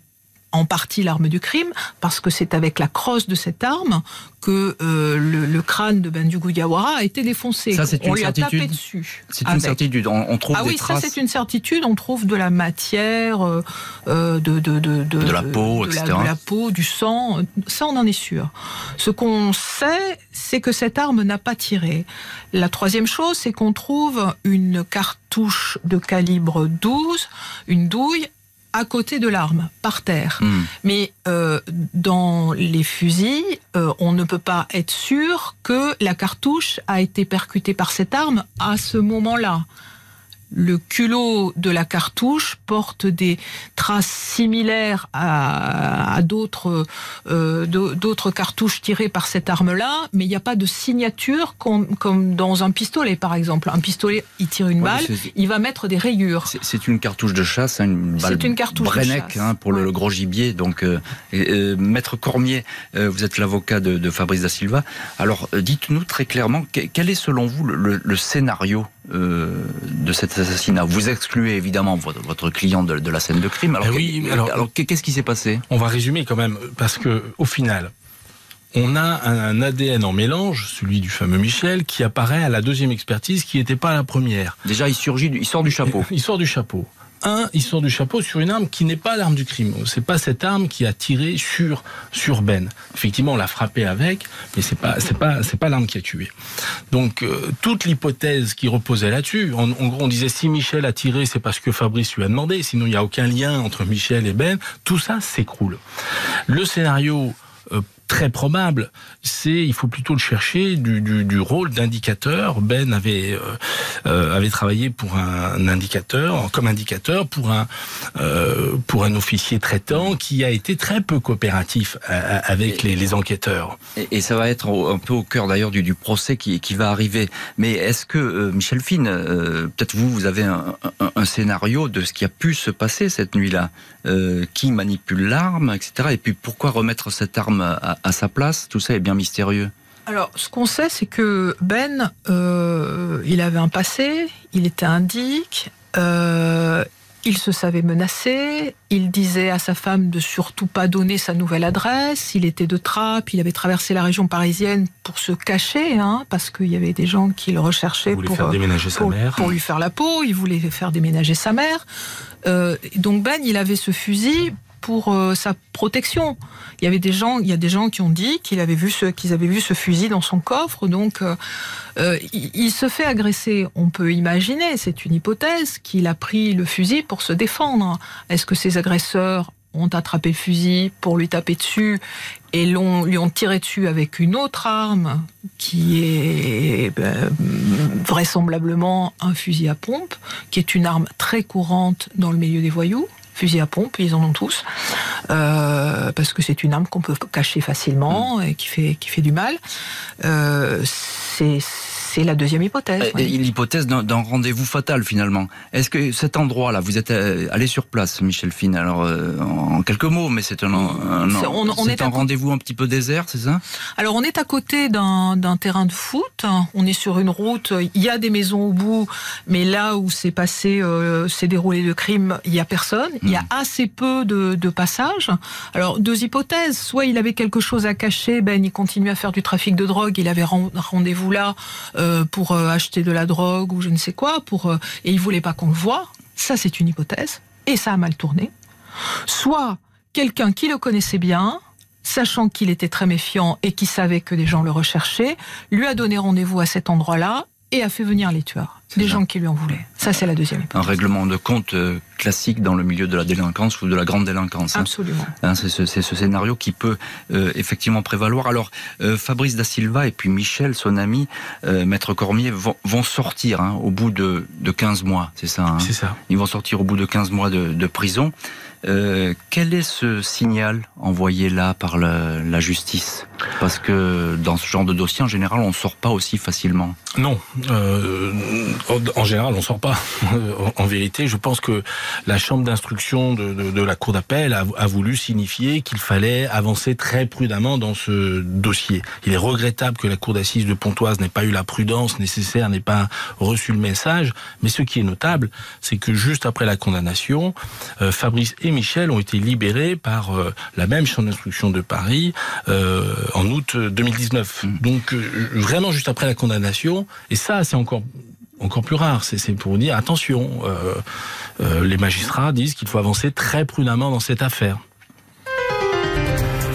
Speaker 6: en partie l'arme du crime, parce que c'est avec la crosse de cette arme que euh, le, le crâne de Bendu Guyawara a été défoncé.
Speaker 3: Ça, c'est
Speaker 6: on
Speaker 3: une
Speaker 6: lui a tapé
Speaker 3: certitude
Speaker 6: dessus.
Speaker 3: C'est une certitude. On, on trouve
Speaker 6: Ah
Speaker 3: des
Speaker 6: oui,
Speaker 3: traces.
Speaker 6: ça c'est une certitude. On trouve de la matière, euh, euh, de, de, de,
Speaker 3: De la peau,
Speaker 6: la,
Speaker 3: etc.
Speaker 6: de la peau, du sang. Ça, on en est sûr. Ce qu'on sait, c'est que cette arme n'a pas tiré. La troisième chose, c'est qu'on trouve une cartouche de calibre 12, une douille, à côté de l'arme, par terre.
Speaker 3: Hmm.
Speaker 6: Mais euh, dans les fusils, euh, on ne peut pas être sûr que la cartouche a été percutée par cette arme à ce moment-là. Le culot de la cartouche porte des traces similaires à, à d'autres euh, d'au- d'autres cartouches tirées par cette arme-là, mais il n'y a pas de signature comme, comme dans un pistolet, par exemple. Un pistolet, il tire une
Speaker 3: Ouais,
Speaker 6: balle, il va mettre des rayures.
Speaker 3: C'est- une cartouche de chasse, hein, une balle
Speaker 6: C'est une cartouche de chasse,
Speaker 3: hein, pour le,
Speaker 6: ouais.
Speaker 3: le gros gibier. Donc, euh, euh, Maître Cormier, vous êtes l'avocat de, de Fabrice da Silva. Alors, dites-nous très clairement, que- quel est selon vous le, le- le scénario euh, de cet assassinat Vous excluez évidemment votre, votre client de, de la scène de crime. Alors,
Speaker 5: Eh oui, alors-
Speaker 3: qu'est-ce qui s'est passé?
Speaker 5: On va résumer quand même, parce que au final, on a un ADN en mélange, celui du fameux Michel, qui apparaît à la deuxième expertise, qui n'était pas à la première.
Speaker 3: Déjà, il surgit, il sort du chapeau. (laughs)
Speaker 5: Il sort du chapeau. Un, il sort du chapeau sur une arme qui n'est pas l'arme du crime. C'est pas cette arme qui a tiré sur sur Ben. Effectivement, on l'a frappé avec, mais c'est pas c'est pas c'est pas l'arme qui a tué. Donc euh, toute l'hypothèse qui reposait là-dessus, en, gros, on disait si Michel a tiré, c'est parce que Fabrice lui a demandé. Sinon, il n'y a aucun lien entre Michel et Ben. Tout ça s'écroule. Le scénario euh, très probable, c'est il faut plutôt le chercher du, du, du rôle d'indicateur. Ben avait euh, euh, avait travaillé pour un indicateur, comme indicateur pour un euh, pour un officier traitant qui a été très peu coopératif avec les, les enquêteurs.
Speaker 3: Et, et ça va être un peu au cœur d'ailleurs du, du procès qui, qui va arriver. Mais est-ce que, euh, Michel Fine, peut-être vous, vous avez un, un- un scénario de ce qui a pu se passer cette nuit-là Qui manipule l'arme, etc. Et puis pourquoi remettre cette arme à, à sa place Tout ça est bien mystérieux.
Speaker 6: Alors, ce qu'on sait, c'est que Ben, euh, il avait un passé, il était indique, euh, il se savait menacé, il disait à sa femme de surtout pas donner sa nouvelle adresse, il était de trappe, il avait traversé la région parisienne pour se cacher, hein, parce qu'il y avait des gens qui le recherchaient pour,
Speaker 5: faire
Speaker 6: euh,
Speaker 5: sa mère.
Speaker 6: pour lui faire la peau, il voulait faire déménager sa mère. Euh, donc Ben, il avait ce fusil pour euh, sa protection. Il y avait des gens, il y a des gens qui ont dit qu'il avait vu ce, qu'ils avaient vu ce fusil dans son coffre. Donc, euh, euh, il, il se fait agresser. On peut imaginer, c'est une hypothèse, qu'il a pris le fusil pour se défendre. Est-ce que ses agresseurs ont attrapé le fusil pour lui taper dessus et l'ont, lui ont tiré dessus avec une autre arme qui est ben, vraisemblablement un fusil à pompe, qui est une arme très courante dans le milieu des voyous? Fusil à pompe, ils en ont tous, euh, parce que c'est une arme qu'on peut cacher facilement et qui fait qui fait du mal. Euh, c'est c'est la deuxième hypothèse.
Speaker 3: Et-
Speaker 6: oui.
Speaker 3: et L'hypothèse d'un rendez-vous fatal finalement. Est-ce que cet endroit-là, vous êtes euh, allé sur place, Michel Fine? Alors, euh, en quelques mots, mais c'est un,
Speaker 6: on- est
Speaker 3: un rendez-vous un petit peu désert, c'est ça?
Speaker 6: Alors on est à côté d'un terrain de foot, on est sur une route, il y a des maisons au bout, mais là où s'est passé, euh, s'est déroulé le crime, il y a personne, il y a assez peu de, de passages. Alors deux hypothèses, soit il avait quelque chose à cacher, Ben il continuait à faire du trafic de drogue, il avait ren- rendez-vous là euh, pour euh, acheter de la drogue ou je ne sais quoi, pour euh, et il voulait pas qu'on le voie. Ça c'est une hypothèse, et ça a mal tourné. Soit quelqu'un qui le connaissait bien, sachant qu'il était très méfiant et qui savait que des gens le recherchaient, lui a donné rendez-vous à cet endroit-là et a fait venir les tueurs, des
Speaker 3: ça.
Speaker 6: gens qui lui en voulaient. Ça, c'est la deuxième
Speaker 3: Un
Speaker 6: hypothèse.
Speaker 3: règlement de compte euh, classique dans le milieu de la délinquance ou de la grande délinquance. hein.
Speaker 6: Absolument.
Speaker 3: Hein, c'est ce, scénario qui peut euh, effectivement prévaloir. Alors, euh, Fabrice da Silva et puis Michel, son ami, euh, Maître Cormier, vont, vont sortir hein, au bout de, de 15 mois, c'est ça hein
Speaker 5: C'est ça.
Speaker 3: Ils vont sortir au bout de 15 mois de, de prison. Euh, quel est ce signal envoyé là par la, la justice? Parce que dans ce genre de dossier, en général, on ne sort pas aussi facilement.
Speaker 5: Non, euh, en général, on sort pas. (laughs) en vérité, je pense que la chambre d'instruction de, de, de, la cour d'appel a, a, voulu signifier qu'il fallait avancer très prudemment dans ce dossier. Il est regrettable que la cour d'assises de Pontoise n'ait pas eu la prudence nécessaire, n'ait pas reçu le message. Mais ce qui est notable, c'est que juste après la condamnation, euh, Fabrice et Michel ont été libérés par euh, la même chambre d'instruction de Paris euh, en août 2019. Mmh. Donc vraiment juste après la condamnation. Et ça, c'est encore encore plus rare. C'est pour dire attention. Euh, euh, les magistrats disent qu'il faut avancer très prudemment dans cette affaire.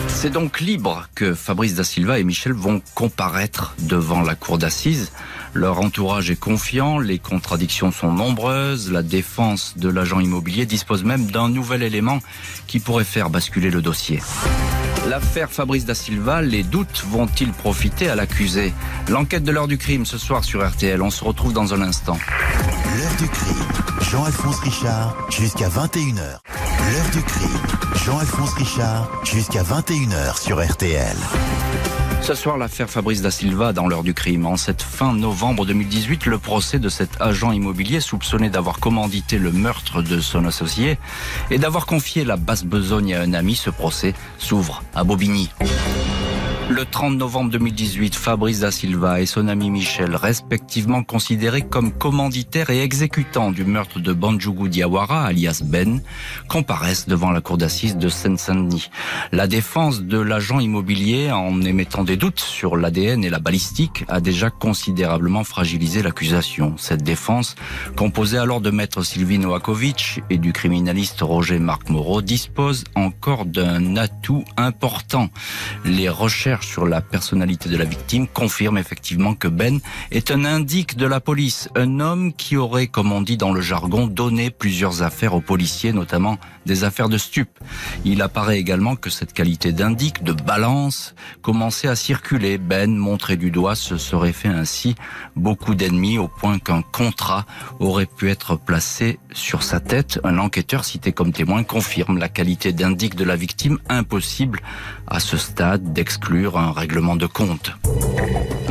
Speaker 3: C'est donc libre que Fabrice da Silva et Michel vont comparaître devant la cour d'assises. Leur entourage est confiant, les contradictions sont nombreuses, la défense de l'agent immobilier dispose même d'un nouvel élément qui pourrait faire basculer le dossier. L'affaire Fabrice da Silva, les doutes vont-ils profiter à l'accusé? L'enquête de l'heure du crime ce soir sur RTL, on se retrouve dans un instant.
Speaker 1: L'heure du crime, Jean-Alphonse Richard, jusqu'à 21h. L'heure du crime, Jean-Alphonse Richard, jusqu'à 21h sur RTL.
Speaker 3: Ce soir, l'affaire Fabrice da Silva dans l'heure du crime. En cette fin novembre 2018, le procès de cet agent immobilier soupçonné d'avoir commandité le meurtre de son associé et d'avoir confié la basse besogne à un ami, ce procès s'ouvre à Bobigny. Le 30 novembre 2018, Fabrice da Silva et son ami Michel, respectivement considérés comme commanditaires et exécutants du meurtre de Banjougou Diawara, alias Ben, comparaissent devant la cour d'assises de Seine-Saint-Denis. La défense de l'agent immobilier, en émettant des doutes sur l'ADN et la balistique, a déjà considérablement fragilisé l'accusation. Cette défense, composée alors de maître Sylvie Noakovic et du criminaliste Roger Marc Moreau, dispose encore d'un atout important. Les recherches sur la personnalité de la victime confirme effectivement que Ben est un indique de la police, un homme qui aurait, comme on dit dans le jargon, donné plusieurs affaires aux policiers, notamment des affaires de stupes. Il apparaît également que cette qualité d'indique, de balance, commençait à circuler. Ben, montré du doigt, se serait fait ainsi beaucoup d'ennemis au point qu'un contrat aurait pu être placé sur sa tête. Un enquêteur cité comme témoin confirme la qualité d'indique de la victime, impossible à ce stade d'exclure un règlement de compte.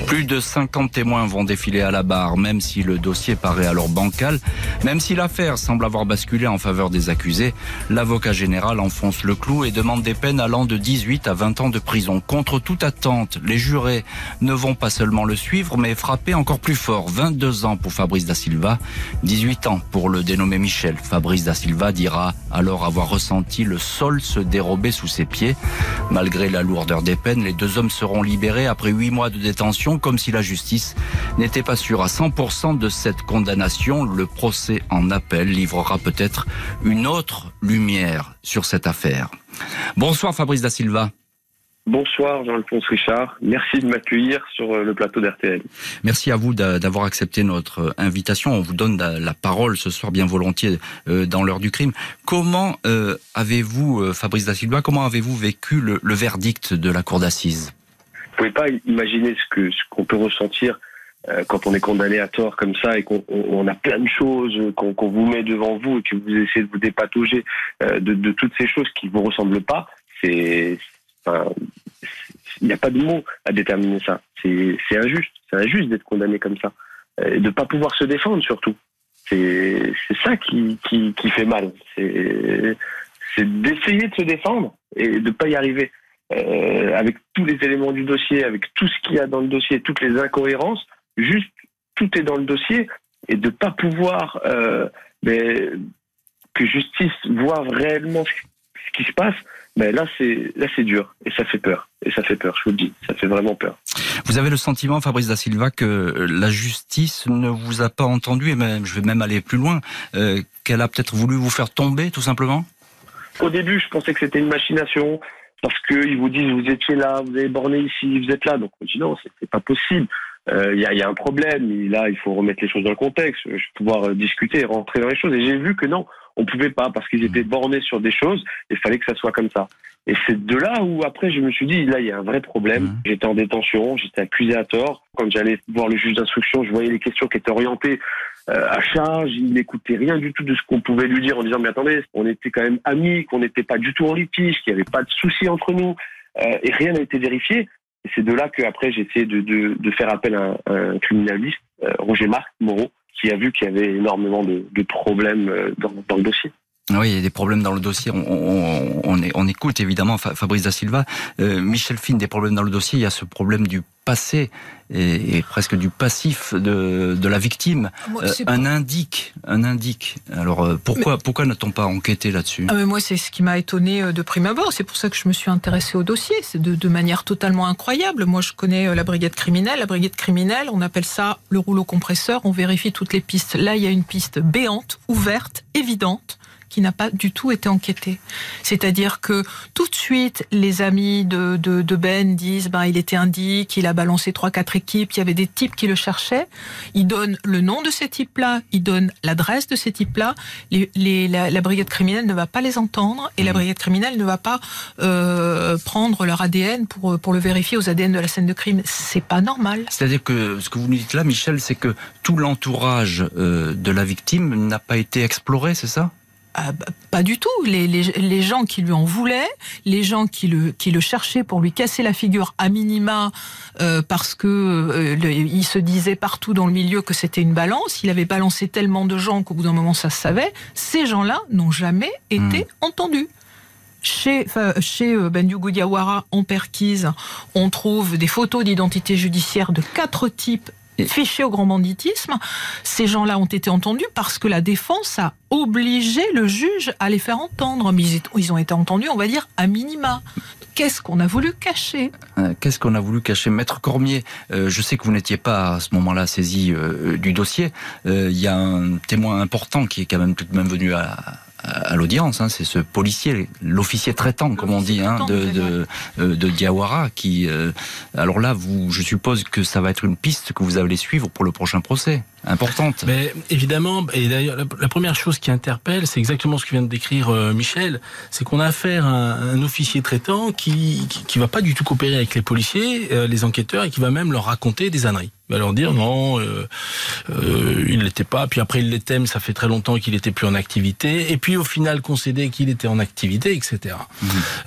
Speaker 3: Plus de 50 témoins vont défiler à la barre, même si le dossier paraît alors bancal, même si l'affaire semble avoir basculé en faveur des accusés, l'avocat général enfonce le clou et demande des peines allant de 18 à 20 ans de prison. Contre toute attente, les jurés ne vont pas seulement le suivre, mais frapper encore plus fort. 22 ans pour Fabrice da Silva, 18 ans pour le dénommé Michel. Fabrice da Silva dira alors avoir ressenti le sol se dérober sous ses pieds. Malgré la lourdeur des peines, les deux hommes seront libérés après huit mois de détention, comme si la justice n'était pas sûre à 100% de cette condamnation. Le procès en appel livrera peut-être une autre lumière sur cette affaire. Bonsoir Fabrice da Silva.
Speaker 2: Bonsoir Jean-Alphonse Richard, merci de m'accueillir sur euh, le plateau d'RTL.
Speaker 3: Merci à vous d'avoir accepté notre invitation. On vous donne la parole ce soir bien volontiers euh, dans l'heure du crime. Comment euh, avez-vous, Fabrice da Silva, comment avez-vous vécu le, le, verdict de la cour d'assises?
Speaker 2: Vous pouvez pas imaginer ce qu'on peut ressentir quand on est condamné à tort comme ça et qu'on a plein de choses qu'on vous met devant vous et que vous essayez de vous dépatauger de, de toutes ces choses qui vous ressemblent pas. C'est il n'y a pas de mots à déterminer ça. C'est injuste. C'est injuste d'être condamné comme ça. Et de ne pas pouvoir se défendre surtout. C'est ça qui, qui, fait mal. C'est d'essayer de se défendre et de ne pas y arriver. Euh, avec tous les éléments du dossier, avec tout ce qu'il y a dans le dossier, toutes les incohérences, juste tout est dans le dossier et de ne pas pouvoir euh, mais, que justice voit réellement ce qui se passe, mais là c'est là c'est dur et ça fait peur et ça fait peur, je vous le dis, ça fait vraiment peur.
Speaker 3: Vous avez le sentiment, Fabrice da Silva, que la justice ne vous a pas entendu et même je vais même aller plus loin, euh, qu'elle a peut-être voulu vous faire tomber, tout simplement?
Speaker 2: Au début, je pensais que c'était une machination parce qu'ils vous disent vous étiez là, vous avez borné ici, vous êtes là, donc on dit non, c'est pas possible. Il euh, y, a, y, a, un problème, et là il faut remettre les choses dans le contexte, je vais pouvoir euh, discuter et rentrer dans les choses. Et j'ai vu que non, on pouvait pas parce qu'ils étaient bornés sur des choses il fallait que ça soit comme ça. Et c'est de là où après je me suis dit là il y a un vrai problème. Mmh. J'étais en détention, j'étais accusé à tort. Quand j'allais voir le juge d'instruction, je voyais les questions qui étaient orientées euh, à charge. Il n'écoutait rien du tout de ce qu'on pouvait lui dire en disant mais attendez, on était quand même amis, qu'on n'était pas du tout en litige, qu'il n'y avait pas de souci entre nous euh, et rien n'a été vérifié. C'est de là que après j'ai essayé de, faire appel à un, criminaliste, euh, Roger Marc Moreau, qui a vu qu'il y avait énormément de, problèmes dans, dans le dossier.
Speaker 3: Oui, il y a des problèmes dans le dossier. On, on, on, on écoute évidemment Fabrice da Silva. Euh, Michel Fine, des problèmes dans le dossier. Il y a ce problème du passé et, et presque du passif de, de la victime.
Speaker 6: Moi,
Speaker 3: Euh, un indique, un indique. Alors euh, pourquoi, pourquoi n'a-t-on pas enquêté là-dessus?
Speaker 6: Ah, moi, c'est ce qui m'a étonné euh, de prime abord. C'est pour ça que je me suis intéressée au dossier. C'est de, de manière totalement incroyable. Moi, je connais la brigade criminelle. La brigade criminelle, on appelle ça le rouleau compresseur. On vérifie toutes les pistes. Là, il y a une piste béante, ouverte, évidente qui n'a pas du tout été enquêtée. C'est-à-dire que tout de suite, les amis de, de, de Ben disent ben, il était indique, il a balancé trois quatre équipes, il y avait des types qui le cherchaient. Ils donnent le nom de ces types-là, ils donnent l'adresse de ces types-là. Les, les, la, la brigade criminelle ne va pas les entendre et la brigade criminelle ne va pas euh, prendre leur ADN pour, pour le vérifier aux ADN de la scène de crime. C'est pas normal.
Speaker 3: C'est-à-dire que ce que vous nous dites là, Michel, c'est que tout l'entourage euh, de la victime n'a pas été exploré, c'est ça?
Speaker 6: Ah, bah, pas du tout. Les, les, les gens qui lui en voulaient, les gens qui le, qui le cherchaient pour lui casser la figure à minima, euh, parce que euh, le- il se disait partout dans le milieu que c'était une balance. Il avait balancé tellement de gens qu'au bout d'un moment ça se savait. Ces gens-là n'ont jamais été entendus. Chez, chez euh, Bandiou Diawara, en Perquise, on trouve des photos d'identité judiciaire de quatre types fichés au grand banditisme. Ces gens-là ont été entendus parce que la défense a obligé le juge à les faire entendre. Mais ils, ont été entendus, on va dire, à minima. Qu'est-ce qu'on a voulu cacher?
Speaker 3: Euh, Qu'est-ce qu'on a voulu cacher? Maître Cormier, euh, je sais que vous n'étiez pas à ce moment-là saisi euh, du dossier. Euh, Il y a un témoin important qui est quand même tout de même venu à, à- l'audience. hein, c'est ce policier, l'officier traitant, comme on dit, hein, de, de, euh, de Diawara. Qui, euh, alors là, vous, je suppose que ça va être une piste que vous allez suivre pour le prochain procès. Importante.
Speaker 5: Mais évidemment, et d'ailleurs, la, première chose qui interpelle, c'est exactement ce que vient de décrire euh, Michel, c'est qu'on a affaire à un, un officier traitant qui, qui qui va pas du tout coopérer avec les policiers, euh, les enquêteurs, et qui va même leur raconter des âneries. Va leur dire non, euh, euh, il l'était pas. Puis après, il l'était, mais ça fait très longtemps qu'il était plus en activité. Et puis au final, concéder qu'il était en activité, etc.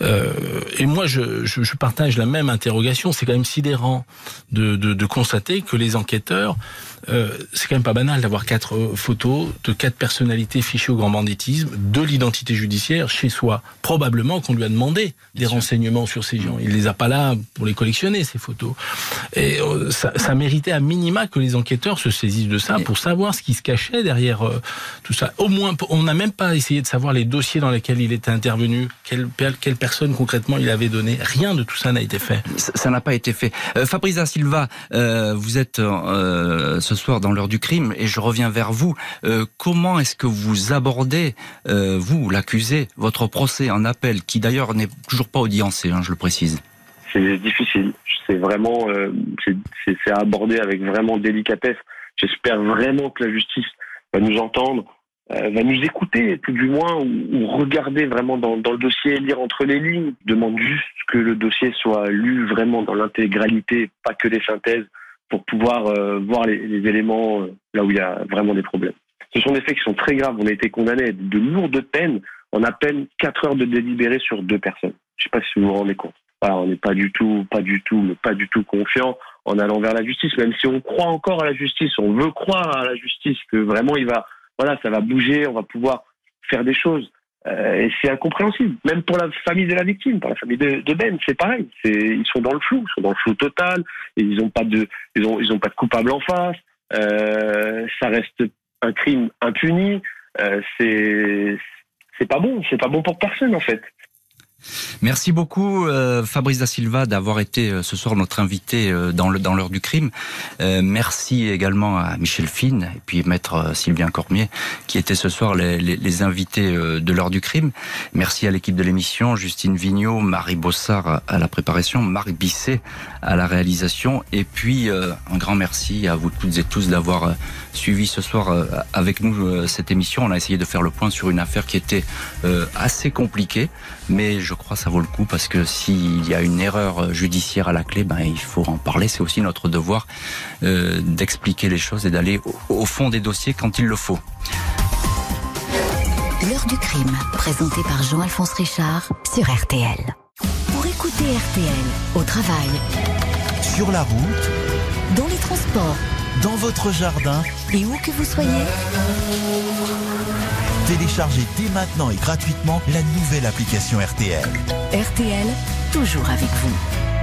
Speaker 5: Euh, et moi, je, je, je partage la même interrogation. C'est quand même sidérant de, de, de constater que les enquêteurs, euh, c'est quand même pas banal d'avoir quatre euh, photos de quatre personnalités fichées au grand banditisme, de l'identité judiciaire chez soi. Probablement qu'on lui a demandé des renseignements sur ces gens. Il les a pas là pour les collectionner ces photos. Et ça, ça à minima que les enquêteurs se saisissent de ça pour savoir ce qui se cachait derrière euh, tout ça. Au moins, on n'a même pas essayé de savoir les dossiers dans lesquels il était intervenu, quelle, quelle personne concrètement il avait donné. Rien de tout ça n'a été fait.
Speaker 3: Ça n'a pas été fait. Euh, Fabrice Silva, euh, vous êtes euh, ce soir dans l'heure du crime et je reviens vers vous. Euh, comment est-ce que vous abordez, euh, vous, l'accusé, votre procès en appel, qui d'ailleurs n'est toujours pas audiencé, hein, je le précise?
Speaker 2: C'est difficile. C'est vraiment, euh, c'est- abordé avec vraiment délicatesse. J'espère vraiment que la justice va nous entendre, euh, va nous écouter, tout du moins, ou, regarder vraiment dans, le dossier, lire entre les lignes. Je demande juste que le dossier soit lu vraiment dans l'intégralité, pas que les synthèses, pour pouvoir euh, voir les, éléments euh, là où il y a vraiment des problèmes. Ce sont des faits qui sont très graves. On a été condamnés à de lourdes peines en à peine 4 heures de délibéré sur deux personnes. Je sais pas si vous vous rendez compte. Voilà, on n'est pas du tout, pas du tout, mais pas du tout confiant en allant vers la justice, même si on croit encore à la justice, on veut croire à la justice que vraiment il va, voilà, ça va bouger, on va pouvoir faire des choses. Euh, et c'est incompréhensible, même pour la famille de la victime, pour la famille de, Ben, c'est pareil. C'est, ils sont dans le flou, ils sont dans le flou total. Et ils n'ont pas de, ils ont, ils ont pas de coupable en face. Euh, ça reste un crime impuni. Euh, c'est, c'est pas bon, c'est pas bon pour personne en fait.
Speaker 3: Merci beaucoup euh, Fabrice da Silva d'avoir été euh, ce soir notre invité euh, dans le dans l'heure du crime. Euh, merci également à Michel Fine et puis maître Sylvien Cormier qui étaient ce soir les, invités de l'heure du crime. Merci à l'équipe de l'émission, Justine Vignot, Marie Bossard à- la préparation, Marc Bisset à la réalisation et puis un grand merci à vous toutes et tous d'avoir suivi ce soir euh, avec nous euh, cette émission. On a essayé de faire le point sur une affaire qui était euh, assez compliquée, mais je crois que ça vaut le coup parce que s'il y a une erreur judiciaire à la clé, ben il faut en parler. C'est aussi notre devoir euh, d'expliquer les choses et d'aller au, au fond des dossiers quand il le faut.
Speaker 4: L'heure du crime, présenté par Jean-Alphonse Richard sur RTL. Pour écouter RTL au travail,
Speaker 1: Sur la route,
Speaker 4: dans les transports,
Speaker 1: dans votre jardin.
Speaker 4: Et où que vous soyez,
Speaker 1: Téléchargez dès maintenant et gratuitement la nouvelle application RTL.
Speaker 4: RTL, toujours avec vous.